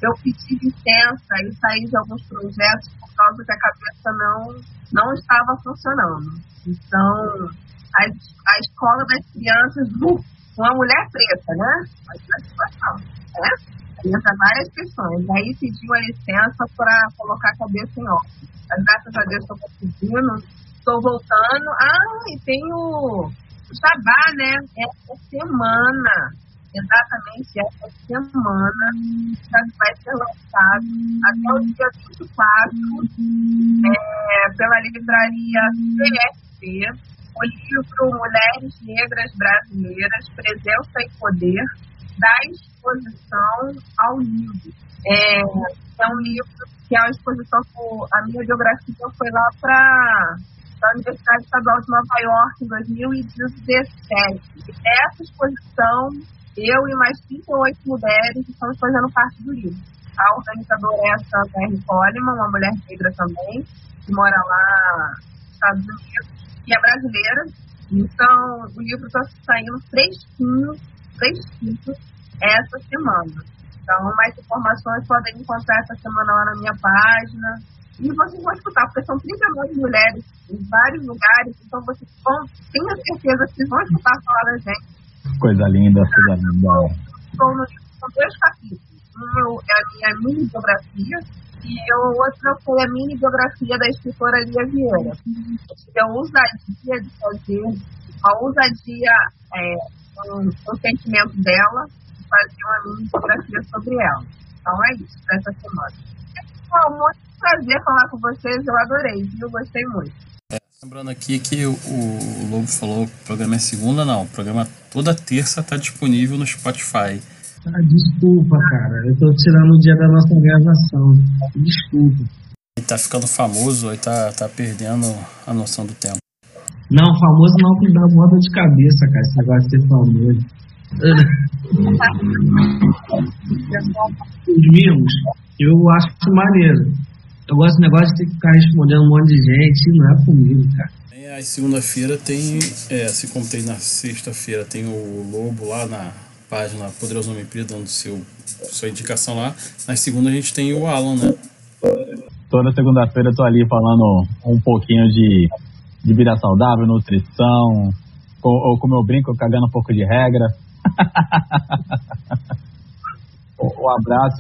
eu pedi licença e saí de alguns projetos por causa que a cabeça não, não estava funcionando. Então, a, a escola das crianças, uma mulher preta, né? Imagina a situação, né? Entra várias questões. Aí pediu a licença para colocar a cabeça em. Mas graças a Deus estou conseguindo, estou voltando. Ah, e tem o, Jabá, né? Essa semana, exatamente essa semana, vai ser lançado até o dia 24 é, pela livraria CSP, o livro Mulheres Negras Brasileiras, Presença e Poder, da exposição ao livro. É, é um livro que é uma exposição, a minha biografia foi lá para da Universidade Estadual de Nova York em 2017. E essa exposição, eu e mais 38 mulheres estamos fazendo parte do livro. A organizadora é a Santa R. Coleman, uma mulher negra também, que mora lá nos Estados Unidos, e é brasileira. Então, o livro está saindo fresquinho, fresquinho, essa semana. Então, mais informações podem encontrar essa semana lá na minha página, e vocês vão escutar, porque são 39 mulheres em vários lugares, então vocês vão, tenha certeza que vão escutar falar da gente. Coisa linda, coisa linda. São, são dois capítulos. Um é a minha mini biografia e o outro foi a mini biografia da escritora Lia Vieira. Eu tive a ousadia de fazer, a ousadia, é, um, um sentimento dela, de fazer uma mini biografia sobre ela. Então é isso, para essa semana. É muito prazer falar com vocês, eu adorei, viu? Gostei muito. É, lembrando aqui que o, o Lobo falou que o programa é segunda, não. O programa toda terça está disponível no Spotify. Ah, desculpa, cara. Eu tô tirando o dia da nossa gravação. Desculpa. Ele tá ficando famoso, aí tá, tá perdendo a noção do tempo. Não, famoso não que dá moda de cabeça, cara, esse negócio de ser famoso. Os mimos, eu acho maneiro. Eu gosto do negócio de ter que ficar respondendo um monte de gente, não é comigo, cara. É, segunda-feira tem, é, assim como tem na sexta-feira, tem o Lobo lá na página Poderoso Nome Pri, dando seu, sua indicação lá. Na segunda a gente tem o Alan, né? Toda segunda-feira eu tô ali falando um pouquinho de, de vida saudável, nutrição, ou, ou como eu brinco, cagando um pouco de regra. um abraço,